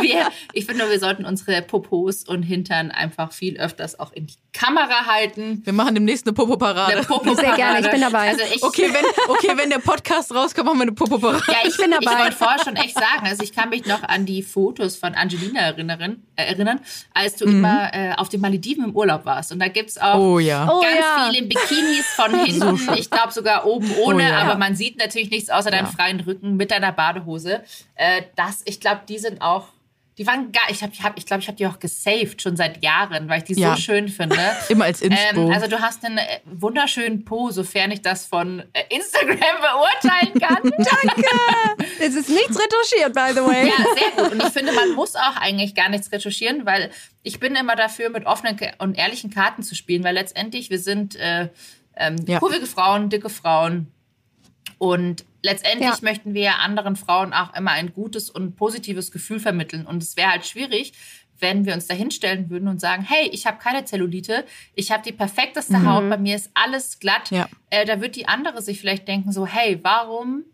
Speaker 2: wir, ich finde, wir sollten unsere Popos und Hintern einfach viel öfters auch in die Kamera halten.
Speaker 1: Wir machen demnächst eine Popo-Parade. Eine
Speaker 3: Popo Sehr gerne, ich bin dabei.
Speaker 1: Also ich, okay, wenn, okay, wenn der Podcast rauskommt, machen wir eine Popo-Parade.
Speaker 2: Ja, ich bin dabei. Ich wollte vorher schon echt sagen, also ich kann mich noch an die Fotos von Angelina erinnern, äh, erinnern als du mhm. immer äh, auf den Malediven im Urlaub warst. Und da gibt es auch
Speaker 1: oh, ja.
Speaker 2: ganz
Speaker 3: oh, ja.
Speaker 2: viele Bikinis von <laughs> hinten. So ich glaube sogar oben ohne, oh, ja. aber man sieht natürlich nichts außer deinen freien Rücken mit deiner Badehose. Äh, das, ich glaube, die sind auch die waren gar, ich habe, ich, hab, ich glaube, ich habe die auch gesaved schon seit Jahren, weil ich die ja. so schön finde. <laughs>
Speaker 1: Immer als Inspo.
Speaker 2: Ähm, also du hast einen äh, wunderschönen Po, sofern ich das von äh, Instagram <laughs> beurteilen kann. <laughs>
Speaker 3: Danke. Es ist nichts retuschiert, by the way.
Speaker 2: Ja, sehr gut. Und ich finde, man muss auch eigentlich gar nichts retuschieren, weil ich bin immer dafür, mit offenen und ehrlichen Karten zu spielen, weil letztendlich wir sind äh, ähm, ja. kurvige Frauen, dicke Frauen und letztendlich ja. möchten wir anderen Frauen auch immer ein gutes und positives Gefühl vermitteln. Und es wäre halt schwierig, wenn wir uns da hinstellen würden und sagen, hey, ich habe keine Zellulite, ich habe die perfekteste mhm. Haut, bei mir ist alles glatt. Ja. Äh, da wird die andere sich vielleicht denken so, hey, warum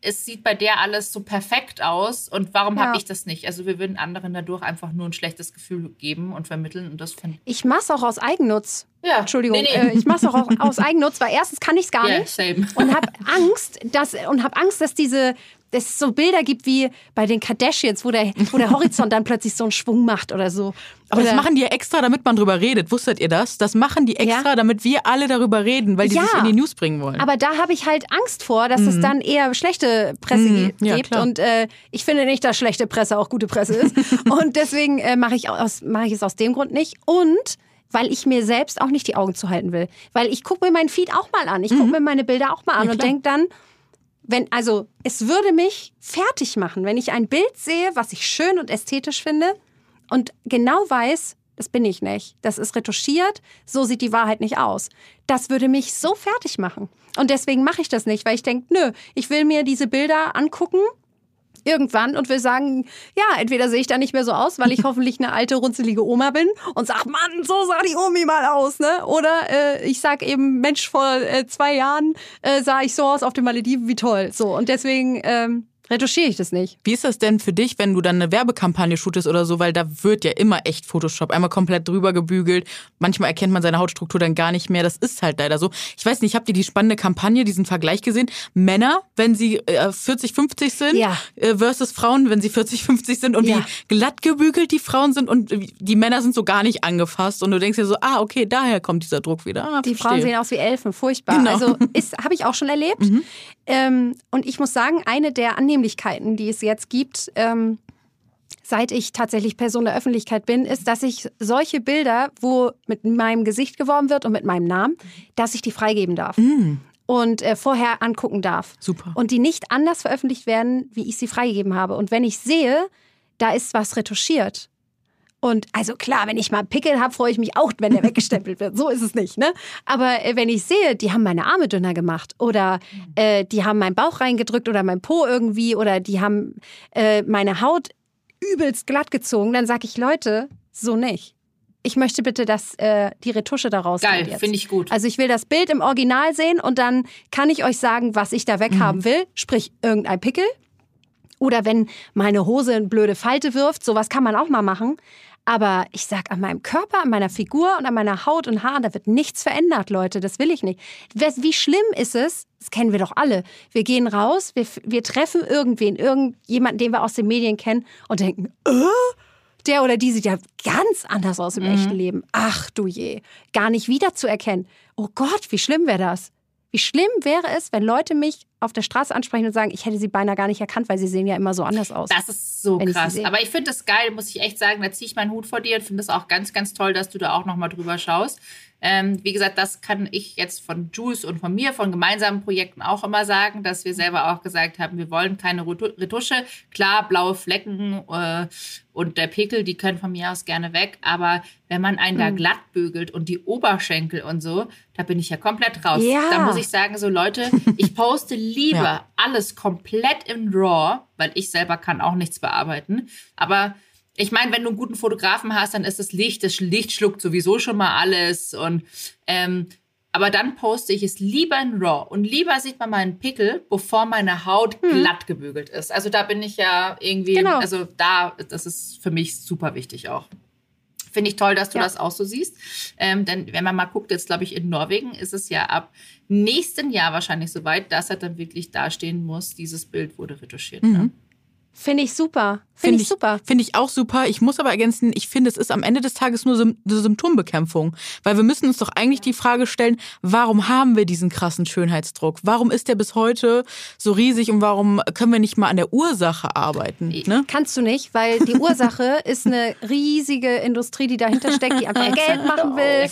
Speaker 2: es sieht bei der alles so perfekt aus und warum ja. habe ich das nicht? Also wir würden anderen dadurch einfach nur ein schlechtes Gefühl geben und vermitteln und das finde
Speaker 3: ich. mache es auch aus Eigennutz.
Speaker 2: Ja.
Speaker 3: Entschuldigung, nee, nee. Äh, ich mache es auch aus <laughs> Eigennutz, weil erstens kann ich es gar yeah, nicht
Speaker 2: same.
Speaker 3: und habe Angst, dass und habe Angst, dass diese es so Bilder gibt wie bei den Kardashians, wo der, wo der <laughs> Horizont dann plötzlich so einen Schwung macht oder so.
Speaker 1: Aber
Speaker 3: oder
Speaker 1: das machen die ja extra, damit man drüber redet. Wusstet ihr das? Das machen die extra, ja. damit wir alle darüber reden, weil die ja. sich in die News bringen wollen.
Speaker 3: Aber da habe ich halt Angst vor, dass mhm. es dann eher schlechte Presse mhm. gibt. Ja, und äh, ich finde nicht, dass schlechte Presse auch gute Presse ist. <laughs> und deswegen äh, mache ich, mach ich es aus dem Grund nicht. Und weil ich mir selbst auch nicht die Augen zuhalten will. Weil ich gucke mir meinen Feed auch mal an. Ich gucke mhm. mir meine Bilder auch mal an und denke dann, wenn, also, es würde mich fertig machen, wenn ich ein Bild sehe, was ich schön und ästhetisch finde und genau weiß, das bin ich nicht. Das ist retuschiert, so sieht die Wahrheit nicht aus. Das würde mich so fertig machen. Und deswegen mache ich das nicht, weil ich denke, nö, ich will mir diese Bilder angucken irgendwann und will sagen, ja, entweder sehe ich da nicht mehr so aus, weil ich <laughs> hoffentlich eine alte, runzelige Oma bin und sag, Mann, so sah die Omi mal aus, ne? Oder äh, ich sag eben, Mensch, vor äh, zwei Jahren äh, sah ich so aus auf den Malediven, wie toll. So, und deswegen ähm, retuschiere ich das nicht.
Speaker 1: Wie ist das denn für dich, wenn du dann eine Werbekampagne shootest oder so, weil da wird ja immer echt Photoshop, einmal komplett drüber gebügelt. Manchmal erkennt man seine Hautstruktur dann gar nicht mehr. Das ist halt leider so. Ich weiß nicht, habt ihr die spannende Kampagne, diesen Vergleich gesehen? Männer, wenn sie äh, 40, 50 sind, ja. äh, versus Frauen, wenn sie 40, 50 sind und ja. wie glatt gebügelt die Frauen sind und die Männer sind so gar nicht angefasst und du denkst dir so, ah, okay, daher kommt dieser Druck wieder. Ah,
Speaker 3: die Frauen sehen aus wie Elfen, furchtbar. Genau. Also <laughs> habe ich auch schon erlebt. Mhm. Ähm, und ich muss sagen, eine der Annehmlichkeiten, die es jetzt gibt, ähm, seit ich tatsächlich Person der Öffentlichkeit bin, ist, dass ich solche Bilder, wo mit meinem Gesicht geworben wird und mit meinem Namen, dass ich die freigeben darf. Mm. Und äh, vorher angucken darf.
Speaker 1: Super.
Speaker 3: Und die nicht anders veröffentlicht werden, wie ich sie freigegeben habe. Und wenn ich sehe, da ist was retuschiert und also klar, wenn ich mal einen Pickel habe, freue ich mich auch, wenn der <laughs> weggestempelt wird. So ist es nicht, ne? Aber äh, wenn ich sehe, die haben meine Arme dünner gemacht oder äh, die haben meinen Bauch reingedrückt oder mein Po irgendwie oder die haben äh, meine Haut übelst glatt gezogen, dann sage ich, Leute, so nicht. Ich möchte bitte, dass äh, die Retusche daraus
Speaker 2: Geil, finde ich gut.
Speaker 3: Also ich will das Bild im Original sehen und dann kann ich euch sagen, was ich da weghaben mhm. will. Sprich, irgendein Pickel. Oder wenn meine Hose eine blöde Falte wirft, sowas kann man auch mal machen. Aber ich sag, an meinem Körper, an meiner Figur und an meiner Haut und Haaren, da wird nichts verändert, Leute. Das will ich nicht. Wie schlimm ist es? Das kennen wir doch alle. Wir gehen raus, wir, wir treffen irgendwen, irgendjemanden, den wir aus den Medien kennen und denken, äh? der oder die sieht ja ganz anders aus im mhm. echten Leben. Ach du je, gar nicht wiederzuerkennen. Oh Gott, wie schlimm wäre das? Wie schlimm wäre es, wenn Leute mich auf der Straße ansprechen und sagen, ich hätte sie beinahe gar nicht erkannt, weil sie sehen ja immer so anders aus.
Speaker 2: Das ist so krass. Ich Aber ich finde das geil, muss ich echt sagen. Da ziehe ich meinen Hut vor dir und finde es auch ganz, ganz toll, dass du da auch nochmal drüber schaust. Ähm, wie gesagt, das kann ich jetzt von Juice und von mir, von gemeinsamen Projekten auch immer sagen, dass wir selber auch gesagt haben, wir wollen keine Retusche. Klar, blaue Flecken äh, und der Pickel, die können von mir aus gerne weg. Aber wenn man einen mhm. da glatt bügelt und die Oberschenkel und so, da bin ich ja komplett raus. Ja. Da muss ich sagen, so Leute, <laughs> ich poste lieber ja. alles komplett in RAW, weil ich selber kann auch nichts bearbeiten. Aber ich meine, wenn du einen guten Fotografen hast, dann ist das Licht, das Licht schluckt sowieso schon mal alles. Und ähm, aber dann poste ich es lieber in RAW und lieber sieht man meinen Pickel, bevor meine Haut hm. glatt gebügelt ist. Also da bin ich ja irgendwie, genau. also da, das ist für mich super wichtig auch. Finde ich toll, dass du ja. das auch so siehst. Ähm, denn wenn man mal guckt, jetzt glaube ich in Norwegen ist es ja ab nächsten Jahr wahrscheinlich soweit, dass er dann wirklich dastehen muss, dieses Bild wurde retuschiert. Ne? Mhm. Ne?
Speaker 3: Finde ich super. Finde find ich super.
Speaker 1: Finde ich auch super. Ich muss aber ergänzen, ich finde, es ist am Ende des Tages nur Sym Symptombekämpfung. Weil wir müssen uns doch eigentlich die Frage stellen, warum haben wir diesen krassen Schönheitsdruck? Warum ist der bis heute so riesig und warum können wir nicht mal an der Ursache arbeiten? Ne?
Speaker 3: Kannst du nicht, weil die <laughs> Ursache ist eine riesige Industrie, die dahinter steckt, die einfach <laughs> Geld machen will.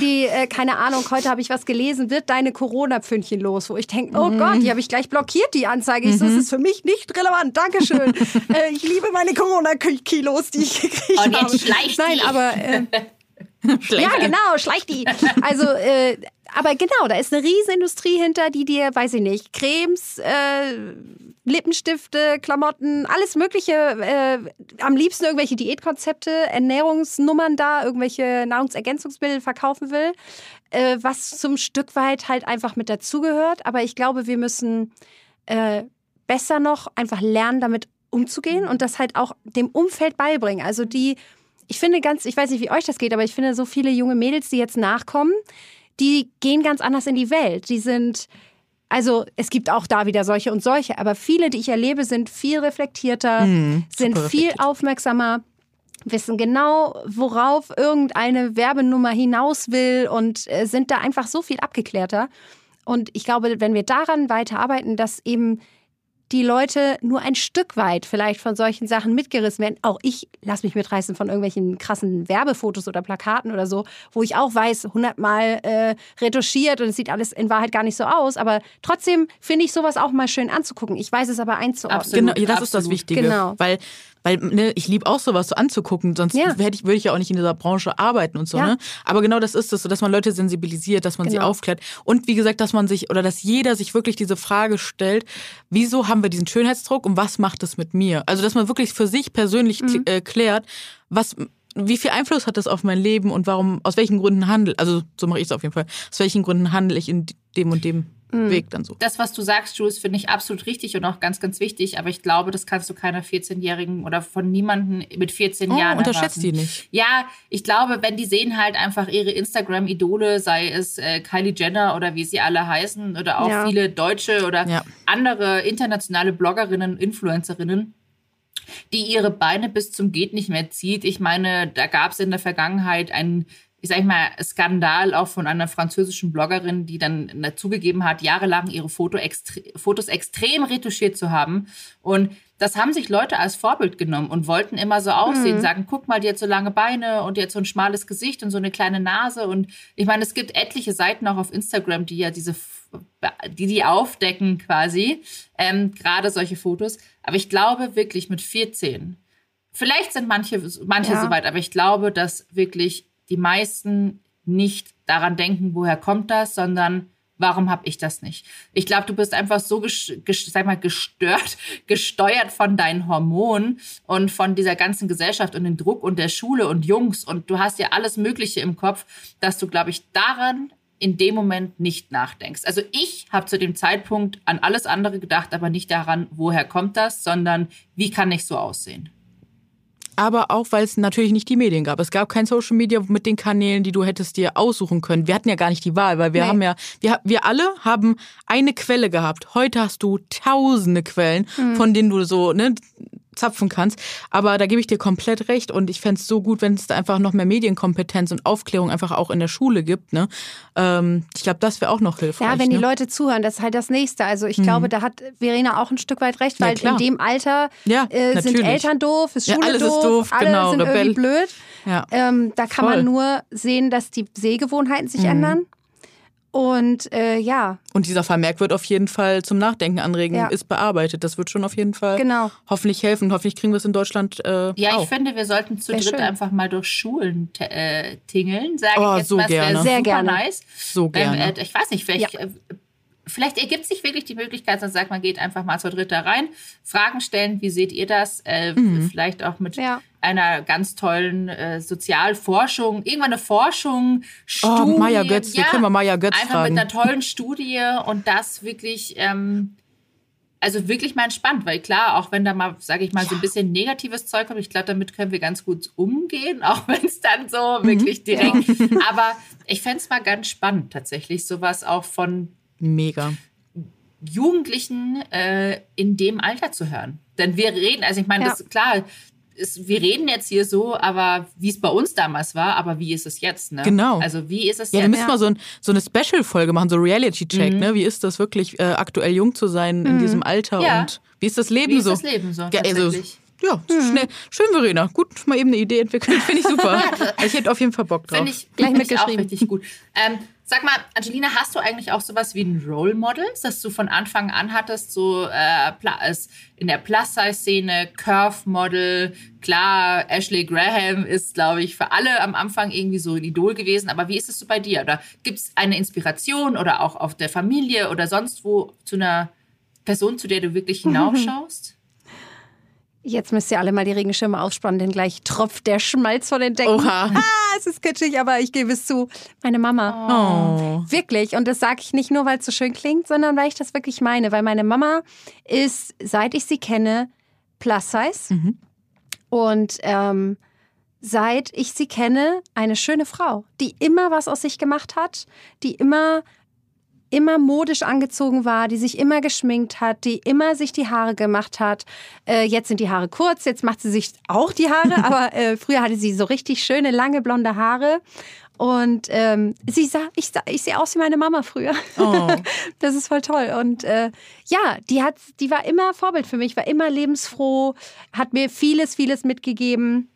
Speaker 3: Die, äh, keine Ahnung, heute habe ich was gelesen, wird deine Corona-Pfündchen los, wo ich denke, oh mhm. Gott, die habe ich gleich blockiert, die Anzeige. Ich so, das mhm. ist für mich nicht relevant. Dankeschön schön. <laughs> äh, ich liebe meine Corona-Kilos, die ich gekriegt habe. Und jetzt
Speaker 2: habe. schleicht
Speaker 3: Nein,
Speaker 2: die.
Speaker 3: aber... <laughs> Äh, ja, genau, schleicht die. Also, äh, aber genau, da ist eine Riesenindustrie hinter, die dir, weiß ich nicht, Cremes, äh, Lippenstifte, Klamotten, alles Mögliche, äh, am liebsten irgendwelche Diätkonzepte, Ernährungsnummern da, irgendwelche Nahrungsergänzungsmittel verkaufen will, äh, was zum Stück weit halt einfach mit dazugehört. Aber ich glaube, wir müssen äh, besser noch einfach lernen, damit umzugehen und das halt auch dem Umfeld beibringen. Also die, ich finde ganz, ich weiß nicht, wie euch das geht, aber ich finde so viele junge Mädels, die jetzt nachkommen, die gehen ganz anders in die Welt. Die sind, also es gibt auch da wieder solche und solche, aber viele, die ich erlebe, sind viel reflektierter, mm, sind viel aufmerksamer, wissen genau, worauf irgendeine Werbenummer hinaus will und äh, sind da einfach so viel abgeklärter. Und ich glaube, wenn wir daran weiterarbeiten, dass eben die Leute nur ein Stück weit vielleicht von solchen Sachen mitgerissen werden. Auch ich lasse mich mitreißen von irgendwelchen krassen Werbefotos oder Plakaten oder so, wo ich auch weiß, hundertmal äh, retuschiert und es sieht alles in Wahrheit gar nicht so aus. Aber trotzdem finde ich sowas auch mal schön anzugucken. Ich weiß es aber einzuordnen.
Speaker 1: Absolut, genau, das absolut. ist das Wichtige. Genau. Weil weil ne, ich liebe auch sowas so anzugucken, sonst ja. hätte ich, würde ich ja auch nicht in dieser Branche arbeiten und so. Ja. Ne? Aber genau das ist es, so dass man Leute sensibilisiert, dass man genau. sie aufklärt und wie gesagt, dass man sich oder dass jeder sich wirklich diese Frage stellt, wieso haben wir diesen Schönheitsdruck und was macht es mit mir? Also dass man wirklich für sich persönlich mhm. äh, klärt, was wie viel Einfluss hat das auf mein Leben und warum, aus welchen Gründen handel, also so mache ich es auf jeden Fall, aus welchen Gründen handle ich in dem und dem mhm. Weg dann so.
Speaker 2: Das, was du sagst, Jules, finde ich absolut richtig und auch ganz, ganz wichtig. Aber ich glaube, das kannst du keiner 14-Jährigen oder von niemandem mit 14 oh, Jahren
Speaker 1: unterschätzt erwarten. die nicht.
Speaker 2: Ja, ich glaube, wenn die sehen halt einfach ihre Instagram-Idole, sei es äh, Kylie Jenner oder wie sie alle heißen oder auch ja. viele deutsche oder ja. andere internationale Bloggerinnen, Influencerinnen, die ihre Beine bis zum geht nicht mehr zieht. Ich meine, da gab es in der Vergangenheit einen ich sag mal, Skandal auch von einer französischen Bloggerin, die dann dazugegeben hat, jahrelang ihre Foto extre Fotos extrem retuschiert zu haben. Und das haben sich Leute als Vorbild genommen und wollten immer so aussehen, mhm. sagen, guck mal, die hat so lange Beine und die hat so ein schmales Gesicht und so eine kleine Nase. Und ich meine, es gibt etliche Seiten auch auf Instagram, die ja diese, die die aufdecken quasi, ähm, gerade solche Fotos. Aber ich glaube wirklich mit 14, vielleicht sind manche, manche ja. soweit, aber ich glaube, dass wirklich die meisten nicht daran denken, woher kommt das, sondern warum habe ich das nicht? Ich glaube, du bist einfach so sag mal, gestört, <laughs> gesteuert von deinen Hormonen und von dieser ganzen Gesellschaft und dem Druck und der Schule und Jungs und du hast ja alles Mögliche im Kopf, dass du, glaube ich, daran in dem Moment nicht nachdenkst. Also ich habe zu dem Zeitpunkt an alles andere gedacht, aber nicht daran, woher kommt das, sondern wie kann ich so aussehen?
Speaker 1: Aber auch, weil es natürlich nicht die Medien gab. Es gab kein Social Media mit den Kanälen, die du hättest dir aussuchen können. Wir hatten ja gar nicht die Wahl, weil wir nee. haben ja, wir, wir alle haben eine Quelle gehabt. Heute hast du tausende Quellen, mhm. von denen du so, ne, zapfen kannst. Aber da gebe ich dir komplett recht und ich fände es so gut, wenn es da einfach noch mehr Medienkompetenz und Aufklärung einfach auch in der Schule gibt. Ne? Ähm, ich glaube, das wäre auch noch hilfreich.
Speaker 3: Ja, wenn ne? die Leute zuhören, das ist halt das Nächste. Also ich mhm. glaube, da hat Verena auch ein Stück weit recht, weil ja, in dem Alter ja, äh, sind Eltern doof, ist Schule ja, alles doof, ist doof, alle genau, sind Rebell. irgendwie blöd. Ja. Ähm, da kann Voll. man nur sehen, dass die Sehgewohnheiten sich mhm. ändern. Und äh, ja.
Speaker 1: Und dieser Vermerk wird auf jeden Fall zum Nachdenken anregen, ja. ist bearbeitet. Das wird schon auf jeden Fall genau. hoffentlich helfen. Hoffentlich kriegen wir es in Deutschland. Äh,
Speaker 2: ja,
Speaker 1: auch.
Speaker 2: ich finde, wir sollten zu Sehr dritt schön. einfach mal durch Schulen äh, tingeln. Sage oh, ich jetzt
Speaker 1: so
Speaker 2: mal,
Speaker 1: gerne.
Speaker 3: Sehr gerne.
Speaker 2: nice.
Speaker 1: So gerne.
Speaker 2: Ähm, ich weiß nicht, vielleicht. Ja. Vielleicht ergibt sich wirklich die Möglichkeit, dass man sagt, man geht einfach mal zur Dritt da rein, Fragen stellen, wie seht ihr das? Äh, mhm. Vielleicht auch mit ja. einer ganz tollen äh, Sozialforschung, irgendwann eine Forschung, Studie.
Speaker 1: Oh, Maya Götz, ja, wir können mal Maya Götz
Speaker 2: einfach
Speaker 1: fragen.
Speaker 2: mit einer tollen Studie und das wirklich, ähm, also wirklich mal entspannt, weil klar, auch wenn da mal, sage ich mal, ja. so ein bisschen negatives Zeug kommt, ich glaube, damit können wir ganz gut umgehen, <laughs> auch wenn es dann so mhm. wirklich direkt, aber ich fände es mal ganz spannend tatsächlich, sowas auch von
Speaker 1: Mega.
Speaker 2: Jugendlichen äh, in dem Alter zu hören. Denn wir reden, also ich meine, ja. das klar, ist, wir reden jetzt hier so, aber wie es bei uns damals war, aber wie ist es jetzt? Ne?
Speaker 1: Genau.
Speaker 2: Also wie ist es
Speaker 1: ja,
Speaker 2: jetzt?
Speaker 1: Ja, wir müssen mal so, ein, so eine Special-Folge machen, so Reality-Check. Mhm. Ne? Wie ist das wirklich, äh, aktuell jung zu sein mhm. in diesem Alter ja. und wie ist das Leben
Speaker 2: wie
Speaker 1: so?
Speaker 2: Wie ist das Leben so?
Speaker 1: Ja, also, ja, mhm. schnell. Schön, Verena. Gut, mal eben eine Idee entwickeln. Finde ich super. <laughs> ich hätte auf jeden Fall Bock drauf.
Speaker 2: Finde ich, Gleich find ich auch richtig gut. Ähm, Sag mal, Angelina, hast du eigentlich auch sowas wie ein Role Model, das du von Anfang an hattest, so äh, in der Plus-Size-Szene, Curve-Model, klar, Ashley Graham ist, glaube ich, für alle am Anfang irgendwie so ein Idol gewesen, aber wie ist es so bei dir? Oder gibt es eine Inspiration oder auch auf der Familie oder sonst wo zu einer Person, zu der du wirklich hinaufschaust?
Speaker 3: Jetzt müsst ihr alle mal die Regenschirme aufspannen, denn gleich tropft der Schmalz von den Decken.
Speaker 1: Oha.
Speaker 3: Ah, es ist kitschig, aber ich gebe es zu. Meine Mama. Oh. Wirklich. Und das sage ich nicht nur, weil es so schön klingt, sondern weil ich das wirklich meine. Weil meine Mama ist, seit ich sie kenne, plus size. Mhm. Und ähm, seit ich sie kenne, eine schöne Frau, die immer was aus sich gemacht hat, die immer immer modisch angezogen war, die sich immer geschminkt hat, die immer sich die Haare gemacht hat. Äh, jetzt sind die Haare kurz, jetzt macht sie sich auch die Haare, <laughs> aber äh, früher hatte sie so richtig schöne, lange blonde Haare. Und ähm, sie sah, ich, ich sehe aus wie meine Mama früher. Oh. <laughs> das ist voll toll. Und äh, ja, die hat, die war immer Vorbild für mich, war immer lebensfroh, hat mir vieles, vieles mitgegeben.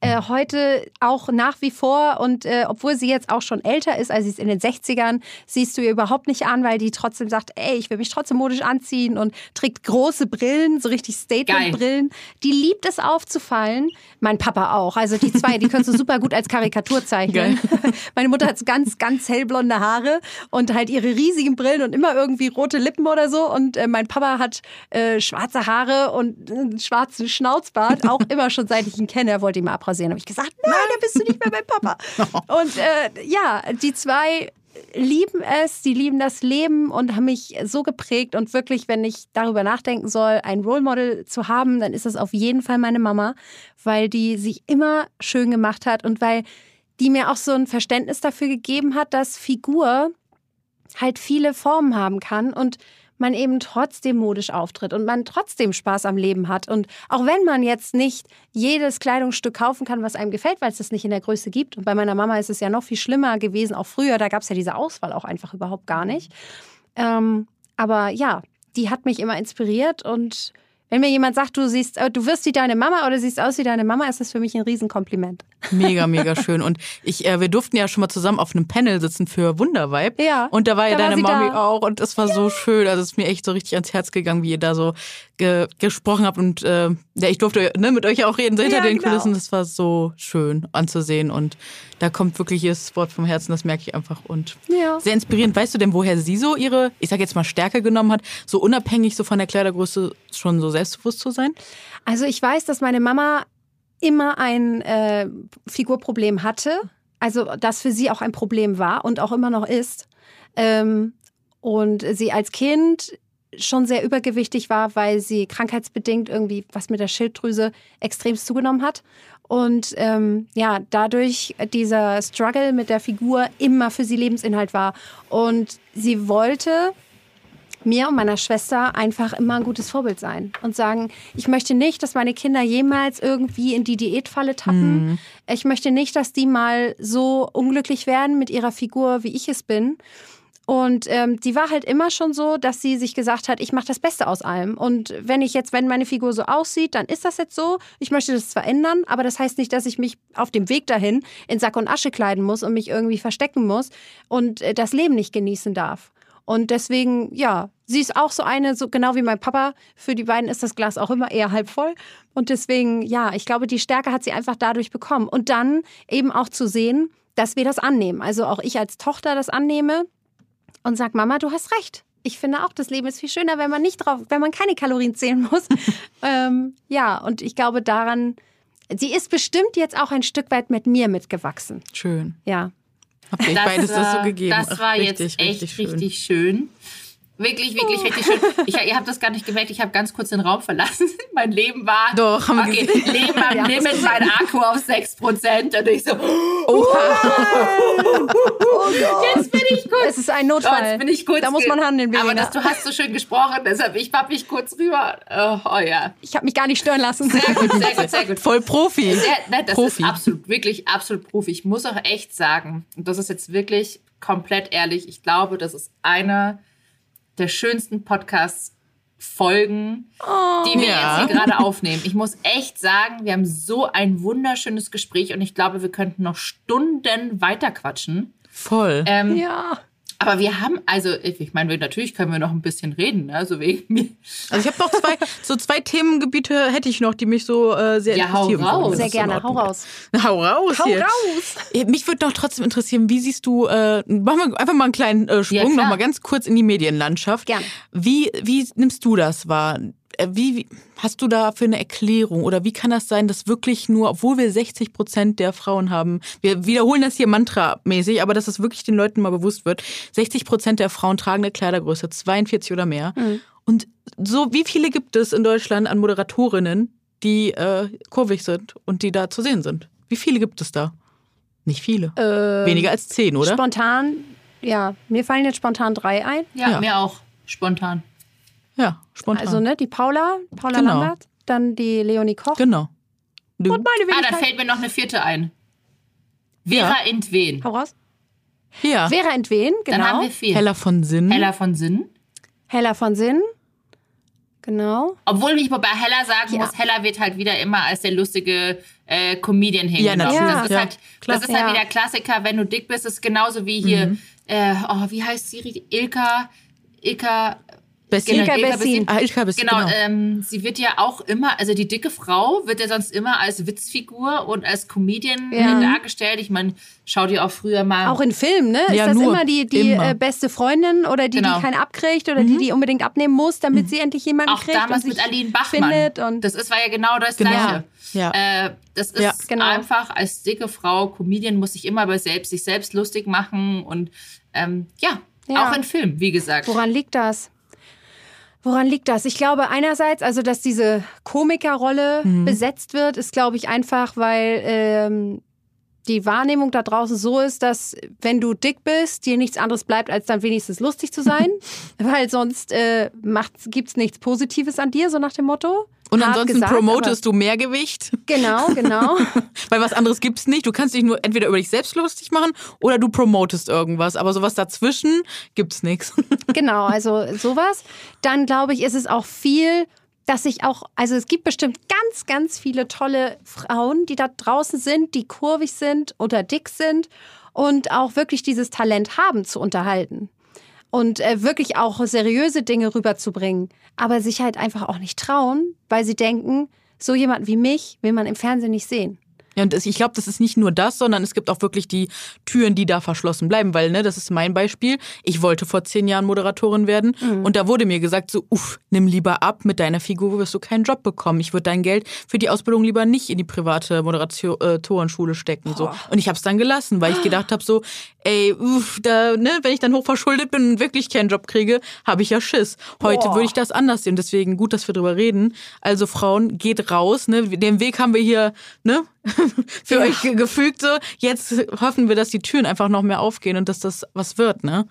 Speaker 3: Äh, heute auch nach wie vor und äh, obwohl sie jetzt auch schon älter ist, also sie ist in den 60ern, siehst du ihr überhaupt nicht an, weil die trotzdem sagt, ey, ich will mich trotzdem modisch anziehen und trägt große Brillen, so richtig Statement-Brillen. Die liebt es aufzufallen. Mein Papa auch. Also die zwei, die kannst du super gut als Karikatur zeichnen. <laughs> Meine Mutter hat ganz, ganz hellblonde Haare und halt ihre riesigen Brillen und immer irgendwie rote Lippen oder so. Und äh, mein Papa hat äh, schwarze Haare und einen schwarzen Schnauzbart, auch immer schon seit ich ihn kenne. Er wollte ihn mal abrasieren. habe ich gesagt, nein, da bist du nicht mehr mein Papa. <laughs> Und äh, ja, die zwei lieben es, die lieben das Leben und haben mich so geprägt. Und wirklich, wenn ich darüber nachdenken soll, ein Role Model zu haben, dann ist das auf jeden Fall meine Mama, weil die sich immer schön gemacht hat und weil die mir auch so ein Verständnis dafür gegeben hat, dass Figur halt viele Formen haben kann und man eben trotzdem modisch auftritt und man trotzdem Spaß am Leben hat. Und auch wenn man jetzt nicht jedes Kleidungsstück kaufen kann, was einem gefällt, weil es das nicht in der Größe gibt. Und bei meiner Mama ist es ja noch viel schlimmer gewesen, auch früher, da gab es ja diese Auswahl auch einfach überhaupt gar nicht. Ähm, aber ja, die hat mich immer inspiriert und wenn mir jemand sagt, du siehst, äh, du wirst wie deine Mama oder siehst aus wie deine Mama, ist das für mich ein Riesenkompliment.
Speaker 1: Mega, mega <laughs> schön. Und ich, äh, wir durften ja schon mal zusammen auf einem Panel sitzen für Wundervibe.
Speaker 3: Ja.
Speaker 1: Und da war ja deine Mami da. auch und es war ja. so schön. Also es ist mir echt so richtig ans Herz gegangen, wie ihr da so ge gesprochen habt. Und äh, ja, ich durfte ne, mit euch auch reden hinter ja, den genau. Kulissen. Das war so schön anzusehen. Und da kommt wirklich das Wort vom Herzen, das merke ich einfach. Und ja. sehr inspirierend. Weißt du denn, woher sie so ihre, ich sag jetzt mal, Stärke genommen hat, so unabhängig so von der Kleidergröße schon so selbstbewusst zu sein?
Speaker 3: Also ich weiß, dass meine Mama immer ein äh, Figurproblem hatte. Also das für sie auch ein Problem war und auch immer noch ist. Ähm, und sie als Kind schon sehr übergewichtig war, weil sie krankheitsbedingt irgendwie was mit der Schilddrüse extrem zugenommen hat. Und ähm, ja, dadurch dieser Struggle mit der Figur immer für sie Lebensinhalt war. Und sie wollte mir und meiner Schwester einfach immer ein gutes Vorbild sein und sagen, ich möchte nicht, dass meine Kinder jemals irgendwie in die Diätfalle tappen. Mhm. Ich möchte nicht, dass die mal so unglücklich werden mit ihrer Figur, wie ich es bin. Und ähm, die war halt immer schon so, dass sie sich gesagt hat, ich mache das Beste aus allem. Und wenn ich jetzt, wenn meine Figur so aussieht, dann ist das jetzt so. Ich möchte das zwar ändern, aber das heißt nicht, dass ich mich auf dem Weg dahin in Sack und Asche kleiden muss und mich irgendwie verstecken muss und äh, das Leben nicht genießen darf. Und deswegen, ja, sie ist auch so eine, so genau wie mein Papa. Für die beiden ist das Glas auch immer eher halb voll. Und deswegen, ja, ich glaube, die Stärke hat sie einfach dadurch bekommen. Und dann eben auch zu sehen, dass wir das annehmen. Also auch ich als Tochter das annehme und sage, Mama, du hast recht. Ich finde auch, das Leben ist viel schöner, wenn man nicht drauf, wenn man keine Kalorien zählen muss. <laughs> ähm, ja, und ich glaube daran, sie ist bestimmt jetzt auch ein Stück weit mit mir mitgewachsen.
Speaker 1: Schön.
Speaker 3: Ja.
Speaker 1: Habt ihr beides das so gegeben?
Speaker 2: Das war Ach, richtig, jetzt echt richtig schön. Richtig schön. Wirklich, wirklich, richtig schön. Ich, ihr habt das gar nicht gemerkt, ich habe ganz kurz den Raum verlassen. <laughs> mein Leben war.
Speaker 1: Doch, haben
Speaker 2: okay, wir Leben am <laughs> ja, Limit, mein Akku auf 6%. Und ich so. Oh,
Speaker 3: oh Jetzt bin ich kurz. Es ist ein Notfall. Oh, jetzt bin ich kurz. Da muss man handeln.
Speaker 2: Aber das, du hast so schön gesprochen, deshalb ich hab mich kurz rüber. Oh, oh ja.
Speaker 3: Ich habe mich gar nicht stören lassen.
Speaker 2: Sehr gut, sehr gut, sehr gut.
Speaker 1: Voll Profi.
Speaker 2: Sehr, nein, das Profi. ist absolut, wirklich absolut Profi. Ich muss auch echt sagen, und das ist jetzt wirklich komplett ehrlich, ich glaube, das ist einer der schönsten Podcasts Folgen, oh, die wir ja. jetzt hier gerade aufnehmen. Ich muss echt sagen, wir haben so ein wunderschönes Gespräch und ich glaube, wir könnten noch Stunden weiter quatschen.
Speaker 1: Voll.
Speaker 3: Ähm, ja.
Speaker 2: Aber wir haben, also, ich meine, natürlich können wir noch ein bisschen reden, ne? so wegen mir.
Speaker 1: Also ich habe noch zwei, so zwei Themengebiete hätte ich noch, die mich so äh, sehr
Speaker 2: ja, interessieren. Hau raus.
Speaker 3: Sehr <laughs> gerne, hau raus.
Speaker 1: Hau raus.
Speaker 3: Hau
Speaker 1: hier.
Speaker 3: raus.
Speaker 1: Mich würde noch trotzdem interessieren, wie siehst du, äh, machen wir einfach mal einen kleinen äh, Sprung, ja, noch mal ganz kurz in die Medienlandschaft.
Speaker 3: Gerne.
Speaker 1: Wie, wie nimmst du das wahr? Äh, wie, wie, hast du da für eine Erklärung oder wie kann das sein, dass wirklich nur, obwohl wir 60 Prozent der Frauen haben, wir wiederholen das hier mantramäßig, aber dass es wirklich den Leuten mal bewusst wird, 60 Prozent der Frauen tragen eine Kleidergröße, 42 oder mehr. Mhm. Und so, wie viele gibt es in Deutschland an Moderatorinnen, die äh, kurvig sind und die da zu sehen sind? Wie viele gibt es da? Nicht viele. Äh, Weniger als zehn, oder?
Speaker 3: Spontan, ja. Mir fallen jetzt spontan drei ein.
Speaker 2: Ja, ja. mir auch. Spontan.
Speaker 1: Ja, spontan.
Speaker 3: Also, ne, die Paula, Paula genau. Lambert, dann die Leonie Koch.
Speaker 1: Genau.
Speaker 2: Du. Und meine Wenigkeit. Ah, da fällt mir noch eine vierte ein. Vera ja. Entwen.
Speaker 3: Hau raus.
Speaker 1: Ja.
Speaker 3: Vera Entwen, genau.
Speaker 2: Dann haben wir vier.
Speaker 1: Hella von Sinn.
Speaker 2: Hella von Sinn.
Speaker 3: Hella von Sinn. Genau.
Speaker 2: Obwohl ich bei Hella sagen ja. muss, Hella wird halt wieder immer als der lustige äh, Comedian hingenommen. Ja, das ist ja, halt, das ist halt wieder Klassiker, wenn du dick bist, ist genauso wie hier, mhm. äh, oh, wie heißt sie? Ilka, Ilka,
Speaker 1: Bessin. Ilka Bessin. Ah, Ilka
Speaker 2: Bessin. Genau, genau. Ähm, sie wird ja auch immer, also die dicke Frau wird ja sonst immer als Witzfigur und als Comedian ja. dargestellt. Ich meine, schau dir auch früher mal.
Speaker 3: Auch in Filmen, ne? Ja, ist das nur, immer die, die immer. Äh, beste Freundin oder die, genau. die keinen abkriegt oder mhm. die, die unbedingt abnehmen muss, damit mhm. sie endlich jemanden
Speaker 2: auch
Speaker 3: kriegt?
Speaker 2: Auch damals mit Aline Bachmann. Findet und das ist, war ja genau das genau. Gleiche. Ja. Äh, das ist ja, genau. einfach als dicke Frau, Comedian muss sich immer bei selbst, sich selbst lustig machen und ähm, ja, ja, auch in Filmen, wie gesagt.
Speaker 3: Woran liegt das? Woran liegt das? Ich glaube einerseits, also dass diese Komikerrolle mhm. besetzt wird, ist glaube ich einfach, weil ähm, die Wahrnehmung da draußen so ist, dass wenn du dick bist, dir nichts anderes bleibt, als dann wenigstens lustig zu sein, <laughs> weil sonst äh, gibt es nichts Positives an dir, so nach dem Motto.
Speaker 1: Und ansonsten gesagt, promotest du Mehrgewicht.
Speaker 3: Genau, genau. <laughs>
Speaker 1: Weil was anderes gibt's nicht. Du kannst dich nur entweder über dich selbst lustig machen oder du promotest irgendwas. Aber sowas dazwischen gibt's nichts. <laughs>
Speaker 3: Genau, also sowas. Dann glaube ich, ist es auch viel, dass ich auch, also es gibt bestimmt ganz, ganz viele tolle Frauen, die da draußen sind, die kurvig sind oder dick sind und auch wirklich dieses Talent haben zu unterhalten und äh, wirklich auch seriöse Dinge rüberzubringen, aber sich halt einfach auch nicht trauen, weil sie denken, so jemand wie mich will man im Fernsehen nicht sehen.
Speaker 1: Ja, und ich glaube, das ist nicht nur das, sondern es gibt auch wirklich die Türen, die da verschlossen bleiben, weil, ne, das ist mein Beispiel. Ich wollte vor zehn Jahren Moderatorin werden mhm. und da wurde mir gesagt, so, uff, nimm lieber ab, mit deiner Figur wirst du keinen Job bekommen. Ich würde dein Geld für die Ausbildung lieber nicht in die private Moderatorenschule stecken. So. Und ich habe es dann gelassen, weil ich gedacht habe, so, ey, uff, da, ne, wenn ich dann hochverschuldet bin und wirklich keinen Job kriege, habe ich ja Schiss. Heute würde ich das anders sehen. Deswegen gut, dass wir drüber reden. Also Frauen, geht raus. Ne? Den Weg haben wir hier ne, <laughs> für ja. euch gefügt. So. Jetzt hoffen wir, dass die Türen einfach noch mehr aufgehen und dass das was wird. Ne?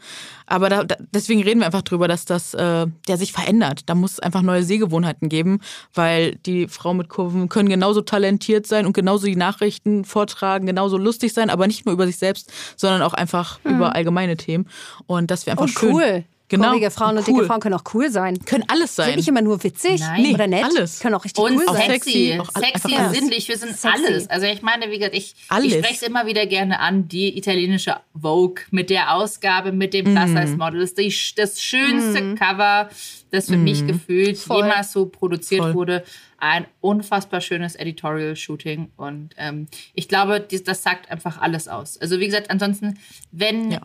Speaker 1: Aber da, da, deswegen reden wir einfach drüber, dass das äh, der sich verändert. Da muss es einfach neue Sehgewohnheiten geben, weil die Frauen mit Kurven können genauso talentiert sein und genauso die Nachrichten vortragen, genauso lustig sein, aber nicht nur über sich selbst, sondern auch einfach mhm. über allgemeine Themen. Und das wäre einfach
Speaker 3: und
Speaker 1: schön.
Speaker 3: cool. Genau. Kurvige Frauen und cool. dicke Frauen können auch cool sein.
Speaker 1: Können alles sein.
Speaker 3: Sind nicht immer nur witzig
Speaker 2: Nein.
Speaker 3: oder nett.
Speaker 1: Alles.
Speaker 3: Können auch richtig
Speaker 2: und
Speaker 3: cool sein.
Speaker 2: Sexy, auch sexy, alles. sinnlich. Wir sind sexy. alles. Also ich meine, wie gesagt, ich, ich spreche es immer wieder gerne an, die italienische Vogue mit der Ausgabe, mit den Plus-Size-Models. Mm. Das schönste mm. Cover, das für mm. mich gefühlt Voll. jemals so produziert Voll. wurde. Ein unfassbar schönes Editorial-Shooting. Und ähm, ich glaube, das sagt einfach alles aus. Also wie gesagt, ansonsten, wenn... Ja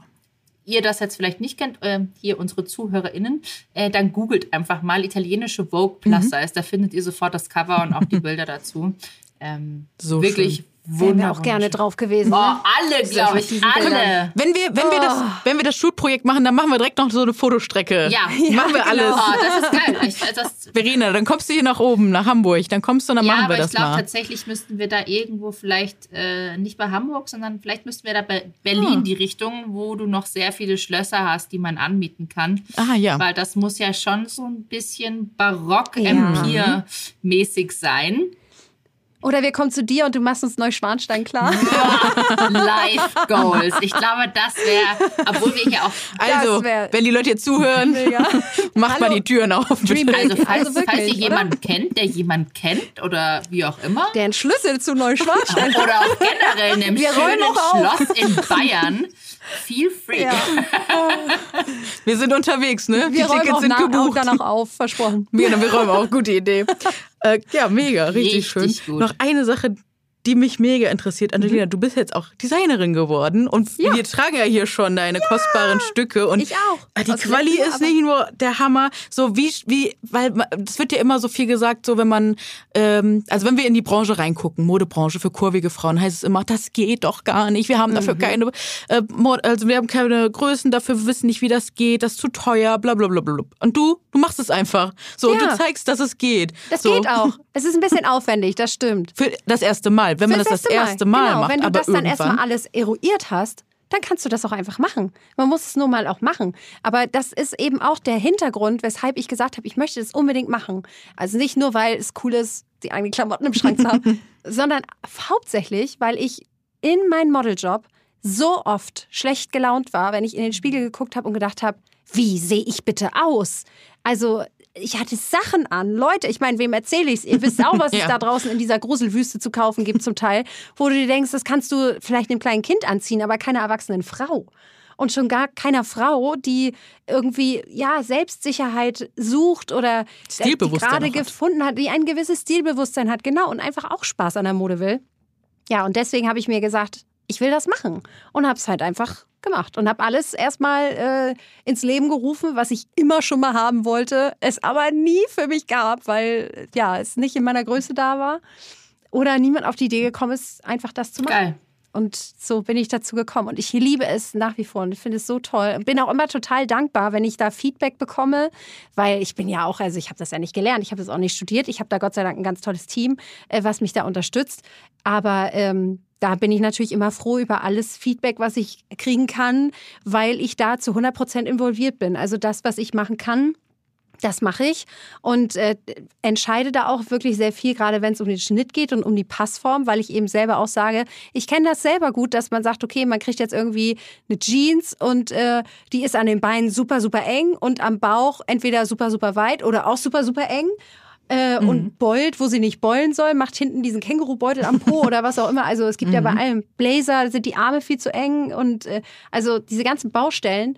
Speaker 2: ihr das jetzt vielleicht nicht kennt, äh, hier unsere ZuhörerInnen, äh, dann googelt einfach mal italienische Vogue Plus Size. Mhm. Da findet ihr sofort das Cover und auch die <laughs> Bilder dazu. Ähm, so wirklich schön.
Speaker 3: Wären wir auch gerne drauf gewesen.
Speaker 2: Oh, alle, glaube ich, alle.
Speaker 1: Wenn wir, wenn, oh. wir das, oh. wenn wir das Schulprojekt machen, dann machen wir direkt noch so eine Fotostrecke.
Speaker 2: Ja,
Speaker 1: machen wir genau. alles.
Speaker 2: Oh, das ist geil. Ich,
Speaker 1: das <laughs> Verena, dann kommst du hier nach oben, nach Hamburg. Dann kommst du und dann ja, machen wir das
Speaker 2: ich glaub,
Speaker 1: mal.
Speaker 2: tatsächlich müssten wir da irgendwo vielleicht, äh, nicht bei Hamburg, sondern vielleicht müssten wir da bei Berlin oh. die Richtung, wo du noch sehr viele Schlösser hast, die man anmieten kann.
Speaker 1: Ah, ja.
Speaker 2: Weil das muss ja schon so ein bisschen barock-empire-mäßig sein.
Speaker 3: Oder wir kommen zu dir und du machst uns Neuschwanstein klar. <laughs>
Speaker 2: Life Goals. Ich glaube, das wäre, obwohl wir hier auch.
Speaker 1: Also, wenn die Leute hier zuhören, <laughs> macht mal die Türen auf.
Speaker 2: Also, falls, also wirklich, falls ihr jemanden kennt, der jemanden kennt oder wie auch immer.
Speaker 3: Der einen Schlüssel zu Neuschwanstein
Speaker 2: Oder auch generell in einem wir schönen Schloss in Bayern. Feel free. Ja. <laughs>
Speaker 1: wir sind unterwegs, ne?
Speaker 3: Wir die Tickets sind gebucht. danach auf, versprochen.
Speaker 1: Wir, <laughs> wir räumen auch, gute Idee. Äh, ja, mega, richtig, richtig schön. Gut. Noch eine Sache, die mich mega interessiert. Angelina, mhm. du bist jetzt auch Designerin geworden und ja. wir tragen ja hier schon deine ja. kostbaren Stücke und
Speaker 3: ich auch.
Speaker 1: Ah, die Aus Quali ist nicht nur der Hammer, so wie wie weil es wird ja immer so viel gesagt, so wenn man ähm, also wenn wir in die Branche reingucken, Modebranche für kurvige Frauen, heißt es immer, das geht doch gar nicht. Wir haben dafür mhm. keine äh, also wir haben keine Größen dafür, wir wissen nicht, wie das geht, das ist zu teuer, bla bla bla bla. Und du, du machst es einfach. So, ja. du zeigst, dass es geht.
Speaker 3: Das
Speaker 1: so.
Speaker 3: geht auch. <laughs> Es ist ein bisschen aufwendig, das stimmt.
Speaker 1: Für das erste Mal, wenn Für man das das erste Mal,
Speaker 3: genau,
Speaker 1: macht.
Speaker 3: Wenn du
Speaker 1: das
Speaker 3: dann erstmal alles eruiert hast, dann kannst du das auch einfach machen. Man muss es nur mal auch machen. Aber das ist eben auch der Hintergrund, weshalb ich gesagt habe, ich möchte das unbedingt machen. Also nicht nur, weil es cool ist, die eigenen Klamotten im Schrank zu haben, <laughs> sondern hauptsächlich, weil ich in meinem Modeljob so oft schlecht gelaunt war, wenn ich in den Spiegel geguckt habe und gedacht habe, wie sehe ich bitte aus? Also ich hatte Sachen an. Leute, ich meine, wem erzähle ich es? Ihr wisst auch, was <laughs> ja. es da draußen in dieser Gruselwüste zu kaufen gibt zum Teil, wo du dir denkst, das kannst du vielleicht einem kleinen Kind anziehen, aber keiner erwachsenen Frau und schon gar keiner Frau, die irgendwie ja Selbstsicherheit sucht oder gerade gefunden hat, die ein gewisses Stilbewusstsein hat, genau und einfach auch Spaß an der Mode will. Ja, und deswegen habe ich mir gesagt, ich will das machen und habe es halt einfach gemacht und habe alles erstmal äh, ins Leben gerufen, was ich immer schon mal haben wollte, es aber nie für mich gab, weil ja, es nicht in meiner Größe da war oder niemand auf die Idee gekommen ist, einfach das zu machen. Geil. Und so bin ich dazu gekommen. Und ich liebe es nach wie vor und finde es so toll. Und bin auch immer total dankbar, wenn ich da Feedback bekomme, weil ich bin ja auch, also ich habe das ja nicht gelernt, ich habe das auch nicht studiert. Ich habe da Gott sei Dank ein ganz tolles Team, äh, was mich da unterstützt. Aber ähm, da bin ich natürlich immer froh über alles Feedback, was ich kriegen kann, weil ich da zu 100 Prozent involviert bin. Also das, was ich machen kann, das mache ich und äh, entscheide da auch wirklich sehr viel, gerade wenn es um den Schnitt geht und um die Passform, weil ich eben selber auch sage, ich kenne das selber gut, dass man sagt, okay, man kriegt jetzt irgendwie eine Jeans und äh, die ist an den Beinen super, super eng und am Bauch entweder super, super weit oder auch super, super eng. Äh, mhm. Und beult, wo sie nicht beulen soll, macht hinten diesen Kängurubeutel am Po <laughs> oder was auch immer. Also es gibt mhm. ja bei mhm. allem Blazer, sind die Arme viel zu eng und äh, also diese ganzen Baustellen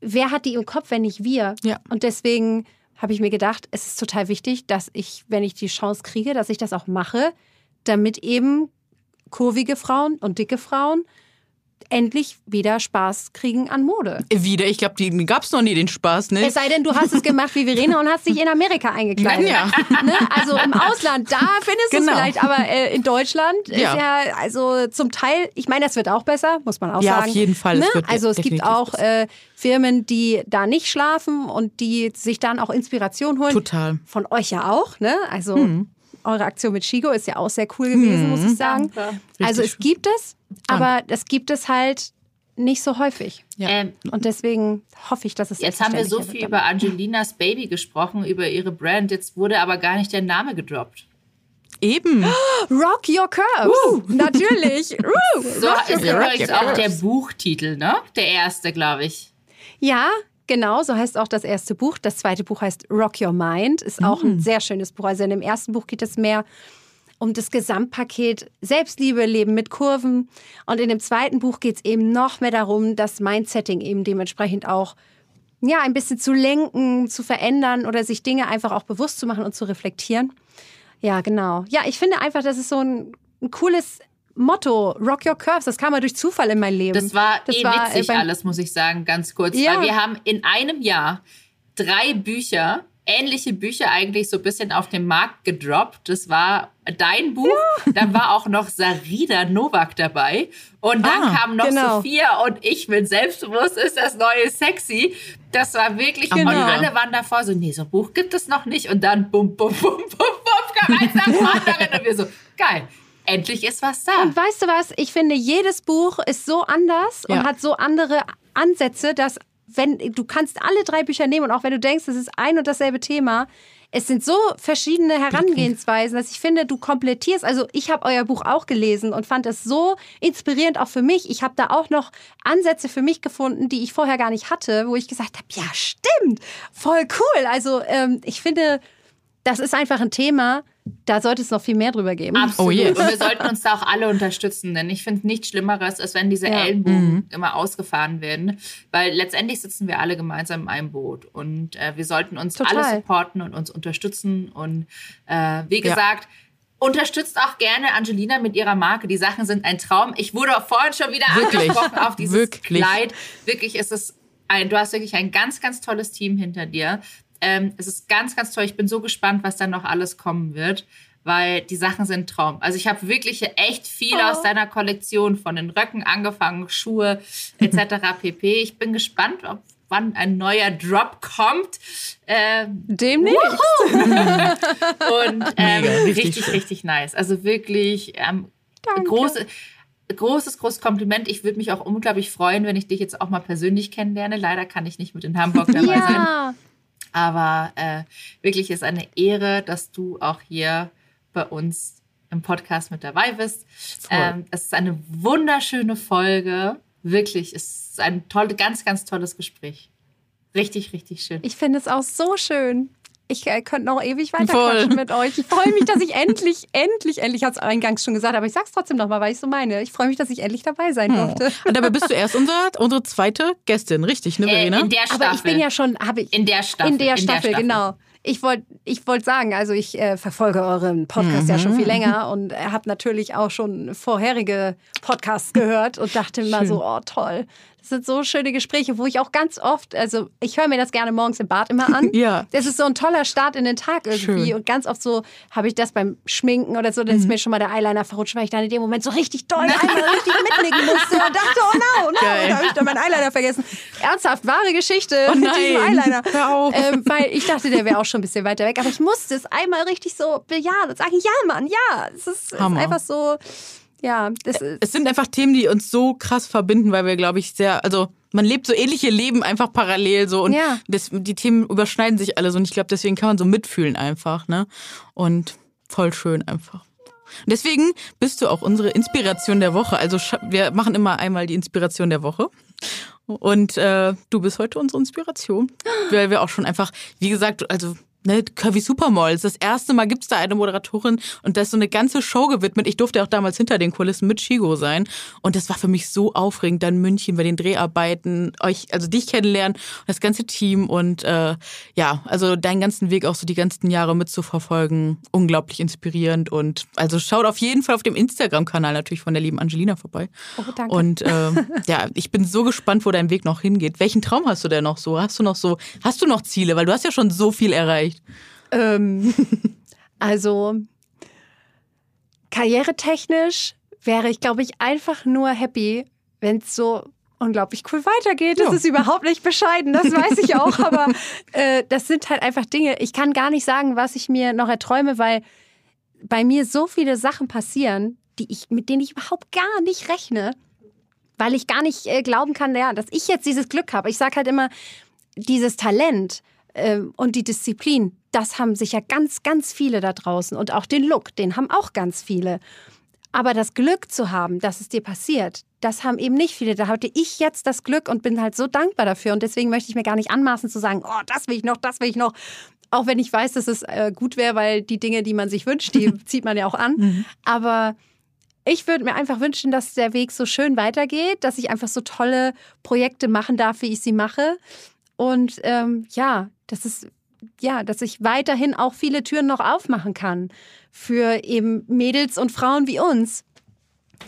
Speaker 3: wer hat die im Kopf, wenn nicht wir? Ja. Und deswegen habe ich mir gedacht, es ist total wichtig, dass ich, wenn ich die Chance kriege, dass ich das auch mache, damit eben kurvige Frauen und dicke Frauen endlich wieder Spaß kriegen an Mode.
Speaker 1: Wieder? Ich glaube, die gab es noch nie, den Spaß, ne?
Speaker 3: Es sei denn, du hast es gemacht wie Verena und hast dich in Amerika eingekleidet. Ja. Ne? Also im Ausland, da findest genau. du es vielleicht, aber äh, in Deutschland ja. ist ja, also zum Teil, ich meine, das wird auch besser, muss man auch
Speaker 1: ja,
Speaker 3: sagen.
Speaker 1: Ja, auf jeden Fall.
Speaker 3: Ne? Es also es gibt auch äh, Firmen, die da nicht schlafen und die sich dann auch Inspiration holen.
Speaker 1: Total.
Speaker 3: Von euch ja auch, ne? Also hm. eure Aktion mit Shigo ist ja auch sehr cool gewesen, hm. muss ich sagen. Danke. Also es gibt es aber das gibt es halt nicht so häufig. Ja. Ähm, und deswegen hoffe ich, dass es
Speaker 2: jetzt haben wir so viel über Angelinas Baby gesprochen, über ihre Brand. Jetzt wurde aber gar nicht der Name gedroppt.
Speaker 1: Eben. <gasps>
Speaker 3: Rock Your Curves. Uh. <laughs> Natürlich. <laughs>
Speaker 2: Uh. So Rock ist übrigens auch der Buchtitel, ne? Der erste, glaube ich.
Speaker 3: Ja, genau. So heißt auch das erste Buch. Das zweite Buch heißt Rock Your Mind. Ist auch mm. ein sehr schönes Buch. Also in dem ersten Buch geht es mehr um das Gesamtpaket Selbstliebe, Leben mit Kurven. Und in dem zweiten Buch geht es eben noch mehr darum, das Mindsetting eben dementsprechend auch ja, ein bisschen zu lenken, zu verändern oder sich Dinge einfach auch bewusst zu machen und zu reflektieren. Ja, genau. Ja, ich finde einfach, das ist so ein, ein cooles Motto, Rock Your Curves, das kam mal durch Zufall in mein Leben.
Speaker 2: Das war das eh war, witzig äh, alles, muss ich sagen, ganz kurz. Ja. Weil wir haben in einem Jahr drei Bücher ähnliche Bücher eigentlich so ein bisschen auf den Markt gedroppt. Das war dein Buch, ja. dann war auch noch Sarida Novak dabei und dann ah, kam noch genau. Sophia und ich mit Selbstbewusst ist das neue Sexy. Das war wirklich, genau. und alle waren davor so, nee, so ein Buch gibt es noch nicht und dann bum, bum, bum, bum, bum, kam <laughs> eins nach dem anderen und wir so, geil. Endlich ist was da.
Speaker 3: Und weißt du was? Ich finde, jedes Buch ist so anders ja. und hat so andere Ansätze, dass wenn du kannst alle drei Bücher nehmen und auch wenn du denkst, es ist ein und dasselbe Thema, es sind so verschiedene Herangehensweisen, dass ich finde, du komplettierst. Also ich habe euer Buch auch gelesen und fand es so inspirierend auch für mich. Ich habe da auch noch Ansätze für mich gefunden, die ich vorher gar nicht hatte, wo ich gesagt habe, ja stimmt, voll cool. Also ähm, ich finde, das ist einfach ein Thema, da sollte es noch viel mehr drüber geben.
Speaker 2: Absolut. Oh yes. Und wir sollten uns da auch alle unterstützen, denn ich finde nichts Schlimmeres, als wenn diese ja. Ellenbogen mhm. immer ausgefahren werden, weil letztendlich sitzen wir alle gemeinsam in einem Boot und äh, wir sollten uns Total. alle supporten und uns unterstützen und äh, wie gesagt, ja. Unterstützt auch gerne Angelina mit ihrer Marke. Die Sachen sind ein Traum. Ich wurde vorhin schon wieder wirklich? angesprochen auf dieses wirklich? Kleid. Wirklich ist es ein, du hast wirklich ein ganz, ganz tolles Team hinter dir. Ähm, es ist ganz, ganz toll. Ich bin so gespannt, was dann noch alles kommen wird, weil die Sachen sind Traum. Also ich habe wirklich echt viel oh. aus deiner Kollektion, von den Röcken angefangen, Schuhe etc. <laughs> pp. Ich bin gespannt, ob wann ein neuer Drop kommt.
Speaker 3: Äh, Demnächst. <laughs>
Speaker 2: Und ähm, Mega, richtig, richtig, richtig, nice. Also wirklich ähm, große großes, großes Kompliment. Ich würde mich auch unglaublich freuen, wenn ich dich jetzt auch mal persönlich kennenlerne. Leider kann ich nicht mit in Hamburg dabei ja. sein. Aber äh, wirklich ist eine Ehre, dass du auch hier bei uns im Podcast mit dabei bist. Ähm, es ist eine wunderschöne Folge. Wirklich, es ist ein tolle, ganz, ganz tolles Gespräch. Richtig, richtig schön.
Speaker 3: Ich finde es auch so schön. Ich äh, könnte noch ewig weiter mit euch. Ich freue mich, dass ich endlich, <laughs> endlich, endlich, hat es eingangs schon gesagt, aber ich sag's trotzdem nochmal, weil ich so meine. Ich freue mich, dass ich endlich dabei sein hm. durfte.
Speaker 1: Und dabei bist du erst <laughs> unsere, unsere zweite Gästin, richtig, ne, Verena? Äh,
Speaker 2: in der Staffel.
Speaker 3: Aber ich bin ja schon, habe ich.
Speaker 2: In der Staffel.
Speaker 3: In der, in Staffel, der Staffel, genau. Ich wollte ich wollt sagen, also ich äh, verfolge euren Podcast mhm. ja schon viel länger und habe natürlich auch schon vorherige Podcasts gehört und dachte mal so, oh toll, das sind so schöne Gespräche, wo ich auch ganz oft, also ich höre mir das gerne morgens im Bad immer an. <laughs>
Speaker 1: ja.
Speaker 3: Das ist so ein toller Start in den Tag irgendwie. Schön. Und ganz oft so habe ich das beim Schminken oder so, dann mhm. ist mir schon mal der Eyeliner verrutscht, weil ich dann in dem Moment so richtig doll <laughs> einmal richtig mitnicken musste und dachte, oh no, no, Geil. da habe ich dann meinen Eyeliner vergessen. Ernsthaft, wahre Geschichte
Speaker 1: oh mit diesem Eyeliner.
Speaker 3: Ähm, weil ich dachte, der wäre auch schon ein bisschen weiter weg. Aber ich musste es einmal richtig so bejahen und sagen, ja Mann, ja. Es ist, ist einfach so ja, das ist.
Speaker 1: Es sind einfach Themen, die uns so krass verbinden, weil wir, glaube ich, sehr, also man lebt so ähnliche Leben einfach parallel so und ja. das, die Themen überschneiden sich alle so und ich glaube, deswegen kann man so mitfühlen einfach, ne? Und voll schön einfach. Deswegen bist du auch unsere Inspiration der Woche. Also wir machen immer einmal die Inspiration der Woche. Und äh, du bist heute unsere Inspiration, <gasps> weil wir auch schon einfach, wie gesagt, also ne, Curvy Supermalls. Das erste Mal gibt's da eine Moderatorin und das ist so eine ganze Show gewidmet. Ich durfte auch damals hinter den Kulissen mit Shigo sein. Und das war für mich so aufregend, dann München bei den Dreharbeiten, euch, also dich kennenlernen, das ganze Team und äh, ja, also deinen ganzen Weg auch so die ganzen Jahre mitzuverfolgen. Unglaublich inspirierend. Und also schaut auf jeden Fall auf dem Instagram-Kanal natürlich von der lieben Angelina vorbei.
Speaker 3: Oh, danke.
Speaker 1: Und äh, <laughs> ja, ich bin so gespannt, wo dein Weg noch hingeht. Welchen Traum hast du denn noch so? Hast du noch so, hast du noch Ziele? Weil du hast ja schon so viel erreicht nicht?
Speaker 3: Ähm, <laughs> also karrieretechnisch wäre ich, glaube ich, einfach nur happy, wenn es so unglaublich cool weitergeht. Das ja. ist überhaupt nicht bescheiden, das weiß ich auch. <laughs> aber äh, das sind halt einfach Dinge. Ich kann gar nicht sagen, was ich mir noch erträume, weil bei mir so viele Sachen passieren, die ich, mit denen ich überhaupt gar nicht rechne, weil ich gar nicht äh, glauben kann, ja, dass ich jetzt dieses Glück habe. Ich sage halt immer, dieses Talent und die Disziplin, das haben sicher ganz, ganz viele da draußen. Und auch den Look, den haben auch ganz viele. Aber das Glück zu haben, dass es dir passiert, das haben eben nicht viele. Da hatte ich jetzt das Glück und bin halt so dankbar dafür. Und deswegen möchte ich mir gar nicht anmaßen zu sagen, oh, das will ich noch, das will ich noch. Auch wenn ich weiß, dass es äh, gut wäre, weil die Dinge, die man sich wünscht, die <laughs> zieht man ja auch an. Mhm. Aber ich würde mir einfach wünschen, dass der Weg so schön weitergeht, dass ich einfach so tolle Projekte machen darf, wie ich sie mache. Und ähm, ja, das ist ja, dass ich weiterhin auch viele Türen noch aufmachen kann für eben Mädels und Frauen wie uns.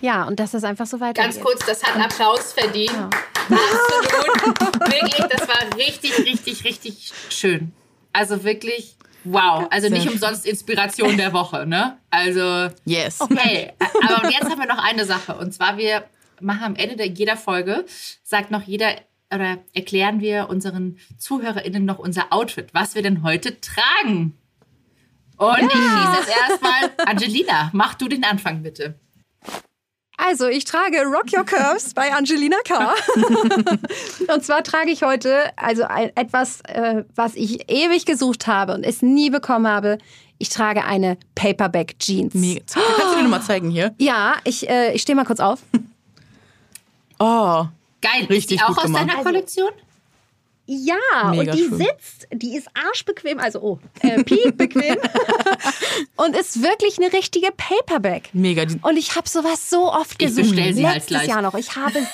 Speaker 3: Ja, und dass das einfach so weitergeht.
Speaker 2: Ganz kurz, das hat Applaus verdient. Ja. Absolut. <laughs> wirklich, das war richtig, richtig, richtig schön. Also wirklich, wow. Also nicht umsonst Inspiration der Woche, ne? Also,
Speaker 1: yes.
Speaker 2: Okay, aber jetzt haben wir noch eine Sache. Und zwar, wir machen am Ende jeder Folge, sagt noch jeder oder erklären wir unseren ZuhörerInnen noch unser Outfit, was wir denn heute tragen. Und ja. ich schieße jetzt erstmal, Angelina, mach du den Anfang bitte.
Speaker 3: Also, ich trage Rock Your Curves bei Angelina K. <laughs> und zwar trage ich heute also etwas, äh, was ich ewig gesucht habe und es nie bekommen habe. Ich trage eine Paperback Jeans.
Speaker 1: Mega. Kannst du dir nochmal zeigen hier?
Speaker 3: Ja, ich, äh, ich stehe mal kurz auf.
Speaker 1: Oh,
Speaker 2: Geil. Richtig ist die auch aus gemacht. deiner Kollektion?
Speaker 3: Ja, Mega und die schön. sitzt, die ist arschbequem, also oh, äh, bequem <laughs> und ist wirklich eine richtige Paperback.
Speaker 1: Mega.
Speaker 3: Und ich habe sowas so oft gesucht.
Speaker 2: Ich bestell sie
Speaker 3: Letztes
Speaker 2: halt gleich.
Speaker 3: Jahr noch. Ich habe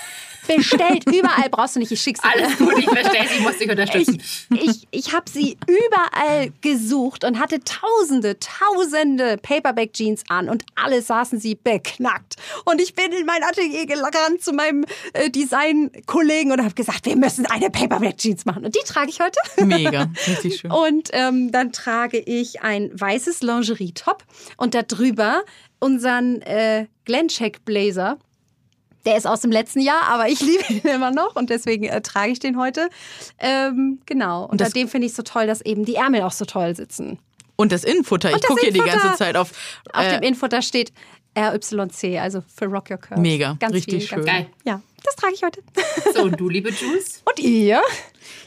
Speaker 3: bestellt. Überall brauchst du nicht, ich schick's dir.
Speaker 2: Alles gut, ich bestell sie, ich muss dich unterstützen.
Speaker 3: Ich, ich, ich habe sie überall gesucht und hatte tausende, tausende Paperback-Jeans an und alle saßen sie beknackt. Und ich bin in mein Atelier gerannt zu meinem äh, Design-Kollegen und habe gesagt, wir müssen eine Paperback-Jeans machen. Und die trage ich heute.
Speaker 1: Mega, richtig schön.
Speaker 3: Und ähm, dann trage ich ein weißes Lingerie-Top und darüber unseren äh, Glencheck Blazer der ist aus dem letzten Jahr, aber ich <laughs> liebe ihn immer noch und deswegen äh, trage ich den heute. Ähm, genau. Und dem finde ich so toll, dass eben die Ärmel auch so toll sitzen.
Speaker 1: Und das Innenfutter. Ich gucke hier die ganze Zeit auf.
Speaker 3: Auf äh, dem Innenfutter steht RYC, also für Rock Your Curves.
Speaker 1: Mega, ganz richtig viel, schön.
Speaker 2: Ganz, Geil.
Speaker 3: Ja, Das trage ich heute.
Speaker 2: So, und du, liebe Jules? <laughs>
Speaker 3: Und ihr?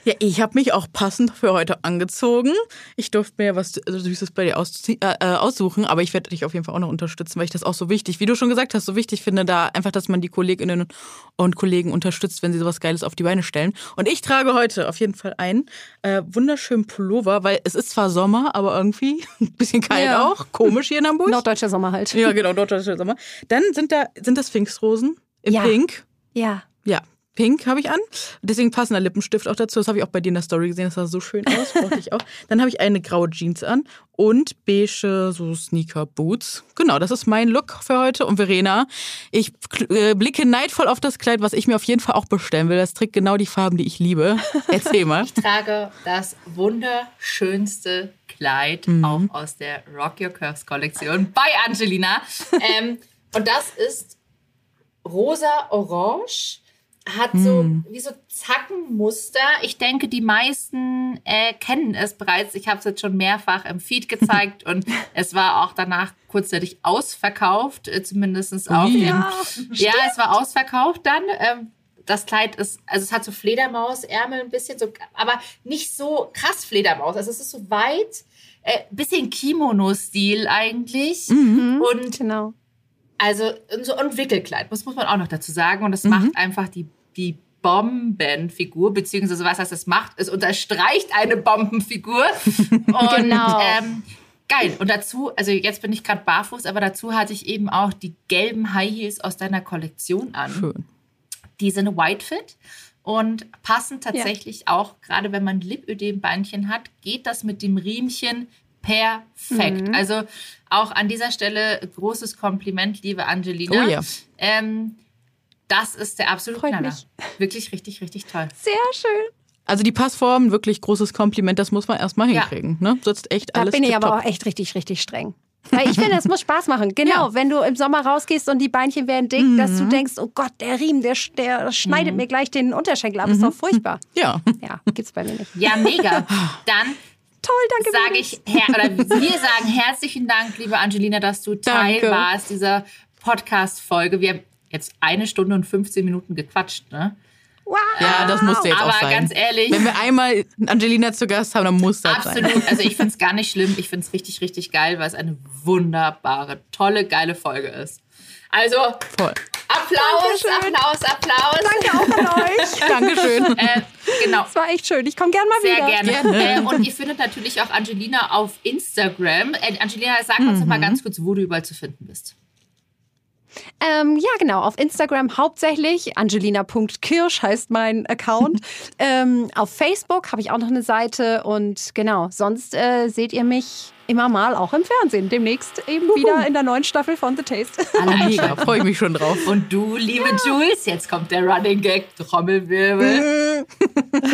Speaker 1: Ja, ich habe mich auch passend für heute angezogen. Ich durfte mir was Süßes bei dir äh, äh, aussuchen, aber ich werde dich auf jeden Fall auch noch unterstützen, weil ich das auch so wichtig, wie du schon gesagt hast, so wichtig finde, da einfach, dass man die Kolleginnen und Kollegen unterstützt, wenn sie sowas Geiles auf die Beine stellen. Und ich trage heute auf jeden Fall einen äh, wunderschönen Pullover, weil es ist zwar Sommer, aber irgendwie <laughs> ein bisschen kalt ja. auch. Komisch hier in Hamburg.
Speaker 3: Norddeutscher Sommer halt.
Speaker 1: Ja, genau, norddeutscher Sommer. Dann sind da, sind das Pfingstrosen in ja. Pink.
Speaker 3: Ja.
Speaker 1: Ja, Pink habe ich an. Deswegen passender Lippenstift auch dazu. Das habe ich auch bei dir in der Story gesehen. Das sah so schön aus. Brauchte ich auch. Dann habe ich eine graue Jeans an und beige so Sneaker Boots. Genau, das ist mein Look für heute. Und Verena, ich äh, blicke neidvoll auf das Kleid, was ich mir auf jeden Fall auch bestellen will. Das trägt genau die Farben, die ich liebe. <laughs> Erzähl mal.
Speaker 2: Ich trage das wunderschönste Kleid mhm. auch aus der Rock Your Curves Kollektion <laughs> bei Angelina. ähm, und das ist rosa-orange hat so hm. wie so Zackenmuster. Ich denke, die meisten äh, kennen es bereits. Ich habe es jetzt schon mehrfach im Feed <laughs> gezeigt und es war auch danach kurzzeitig ausverkauft, äh, zumindest auf ja, dem. Ja, es war ausverkauft dann. Ähm, das Kleid ist, also es hat so Fledermausärmel ein bisschen so, aber nicht so krass Fledermaus. Also es ist so weit, äh, bisschen Kimono-Stil eigentlich.
Speaker 3: Mhm, und genau.
Speaker 2: Also so ein Wickelkleid, das muss man auch noch dazu sagen. Und das mhm. macht einfach die die Bombenfigur, beziehungsweise was heißt es macht, es unterstreicht eine Bombenfigur. <laughs> Und, genau. Ähm, geil. Und dazu, also jetzt bin ich gerade barfuß, aber dazu hatte ich eben auch die gelben High Heels aus deiner Kollektion an. Schön. Die sind White Fit und passen tatsächlich ja. auch, gerade wenn man Lipödem-Beinchen hat, geht das mit dem Riemchen perfekt. Mhm. Also auch an dieser Stelle großes Kompliment, liebe Angelina.
Speaker 1: Oh ja.
Speaker 2: Ähm, das ist der absolute Freut Knaller. Mich. Wirklich richtig, richtig toll.
Speaker 3: Sehr schön.
Speaker 1: Also die Passform, wirklich großes Kompliment, das muss man erstmal hinkriegen. Ja. Ne? Sitzt echt
Speaker 3: da
Speaker 1: alles
Speaker 3: bin ich aber auch echt richtig, richtig streng. Weil ich finde, es muss Spaß machen. <laughs> Genau, ja. wenn du im Sommer rausgehst und die Beinchen werden dick, mhm. dass du mhm. denkst, oh Gott, der Riemen, der, der schneidet mhm. mir gleich den Unterschenkel ab. Mhm. Ist doch furchtbar. <laughs>
Speaker 1: Ja.
Speaker 3: Ja, gibt's bei mir nicht.
Speaker 2: Ja, mega. <laughs> Dann
Speaker 3: Toll, danke.
Speaker 2: Sage ich, oder wir sagen herzlichen Dank, liebe Angelina, dass du Teil danke. warst dieser Podcast-Folge. Wir jetzt eine Stunde und 15 Minuten gequatscht, ne?
Speaker 3: Wow.
Speaker 1: Ja, das musste jetzt
Speaker 2: Aber
Speaker 1: auch sein.
Speaker 2: ganz ehrlich.
Speaker 1: Wenn wir einmal Angelina zu Gast haben, dann muss das
Speaker 2: absolut. sein. Absolut. Also ich <laughs> finde es gar nicht schlimm. Ich finde es richtig, richtig geil, weil es eine wunderbare, tolle, geile Folge ist. Also,
Speaker 1: Voll.
Speaker 2: Applaus, Dankeschön. Applaus, Applaus.
Speaker 3: Danke auch an <laughs> euch.
Speaker 1: Dankeschön.
Speaker 2: Äh, genau.
Speaker 3: Es war echt schön. Ich komme gerne mal
Speaker 2: Sehr
Speaker 3: wieder.
Speaker 2: Sehr gerne. gerne. Äh, und ihr findet natürlich auch Angelina auf Instagram. Äh, Angelina, sag uns mhm. noch mal ganz kurz, wo du überall zu finden bist.
Speaker 3: Ähm, ja, genau. Auf Instagram hauptsächlich. Angelina.kirsch heißt mein Account. <laughs> ähm, auf Facebook habe ich auch noch eine Seite. Und genau, sonst äh, seht ihr mich immer mal auch im Fernsehen. Demnächst eben Uhu. wieder in der neuen Staffel von The Taste.
Speaker 1: Mega, freue ich mich schon drauf.
Speaker 2: Und du, liebe ja. Jules, jetzt kommt der Running Gag, Trommelwirbel.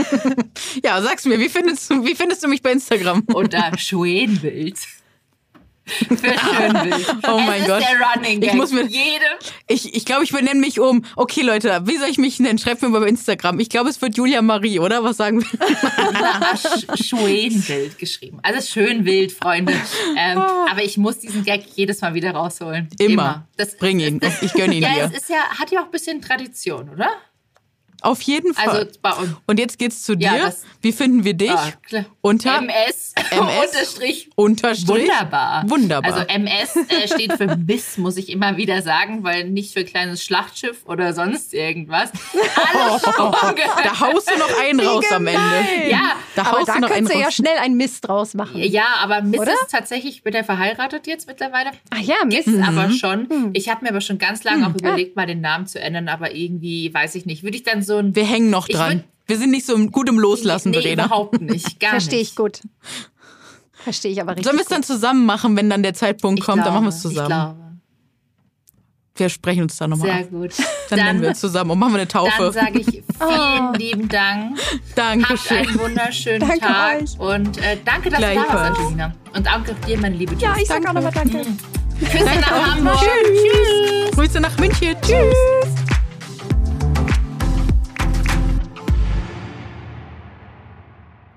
Speaker 2: <laughs>
Speaker 1: ja, sag's mir, wie findest, du, wie findest du mich bei Instagram?
Speaker 2: Unter Schwenbild. Schönbild.
Speaker 1: Oh mein
Speaker 2: es
Speaker 1: Gott.
Speaker 2: Ist der Running Gag.
Speaker 1: Ich muss mir,
Speaker 2: Jede.
Speaker 1: Ich, ich glaube, ich benenne mich um. Okay, Leute, wie soll ich mich nennen? Schreibt mir mal bei Instagram. Ich glaube, es wird Julia Marie, oder? Was sagen wir? <laughs>
Speaker 2: Schönwild geschrieben. Also Schönwild, Freunde. Ähm, ah. aber ich muss diesen Gag jedes Mal wieder rausholen.
Speaker 1: Immer. Immer. Das, Bring ihn. Das, ich gönne ihn
Speaker 2: ja,
Speaker 1: dir.
Speaker 2: Ja, es ist ja, hat ja auch ein bisschen Tradition, oder?
Speaker 1: Auf jeden Fall.
Speaker 2: Also bei uns.
Speaker 1: Und jetzt geht's zu dir. Ja, Wie finden wir dich? Ah,
Speaker 2: Unter MS, <laughs>
Speaker 1: MS
Speaker 2: unterstrich,
Speaker 1: unterstrich.
Speaker 2: Wunderbar.
Speaker 1: Wunderbar.
Speaker 2: Also MS äh, steht für Biss, muss ich immer wieder sagen, weil nicht für kleines Schlachtschiff oder sonst irgendwas. Alles <laughs>
Speaker 1: oh, Da haust du noch einen raus am Ende.
Speaker 2: Ja,
Speaker 3: da aber da könntest du ja schnell einen Mist draus machen.
Speaker 2: Ja, aber Miss oder? ist tatsächlich, ich bin ja verheiratet jetzt mittlerweile.
Speaker 3: Ach ja, Miss.
Speaker 2: Ist mhm. aber schon. Mhm. Ich habe mir aber schon ganz lange mhm. auch überlegt, mal den Namen zu ändern, aber irgendwie, weiß ich nicht, würde ich dann so ein...
Speaker 1: Wir hängen noch dran. Wir sind nicht so gut im Loslassen,
Speaker 2: nee,
Speaker 1: Verena.
Speaker 2: überhaupt nicht. <laughs> Gar
Speaker 3: Verstehe
Speaker 2: ich
Speaker 3: gut. Verstehe ich aber richtig.
Speaker 1: Sollen wir es dann zusammen machen, wenn dann der Zeitpunkt
Speaker 2: ich
Speaker 1: kommt?
Speaker 2: Glaube,
Speaker 1: dann machen wir es zusammen.
Speaker 2: Ich glaube.
Speaker 1: Wir sprechen uns da nochmal
Speaker 2: Sehr
Speaker 1: ab.
Speaker 2: gut.
Speaker 1: Dann, <laughs> dann nennen wir uns zusammen und machen wir eine Taufe.
Speaker 2: Dann sage ich <laughs> vielen oh. lieben Dank.
Speaker 1: Dankeschön.
Speaker 2: Habt einen wunderschönen
Speaker 3: danke
Speaker 2: Tag.
Speaker 3: Euch.
Speaker 2: Und äh, danke, dass du da warst, Angelina. Und danke dir, meine liebe Tschüss.
Speaker 3: Ja, ich sage auch nochmal Danke.
Speaker 2: Grüße nach Hamburg.
Speaker 1: Tschüss. Tschüss. Grüße nach München. Tschüss.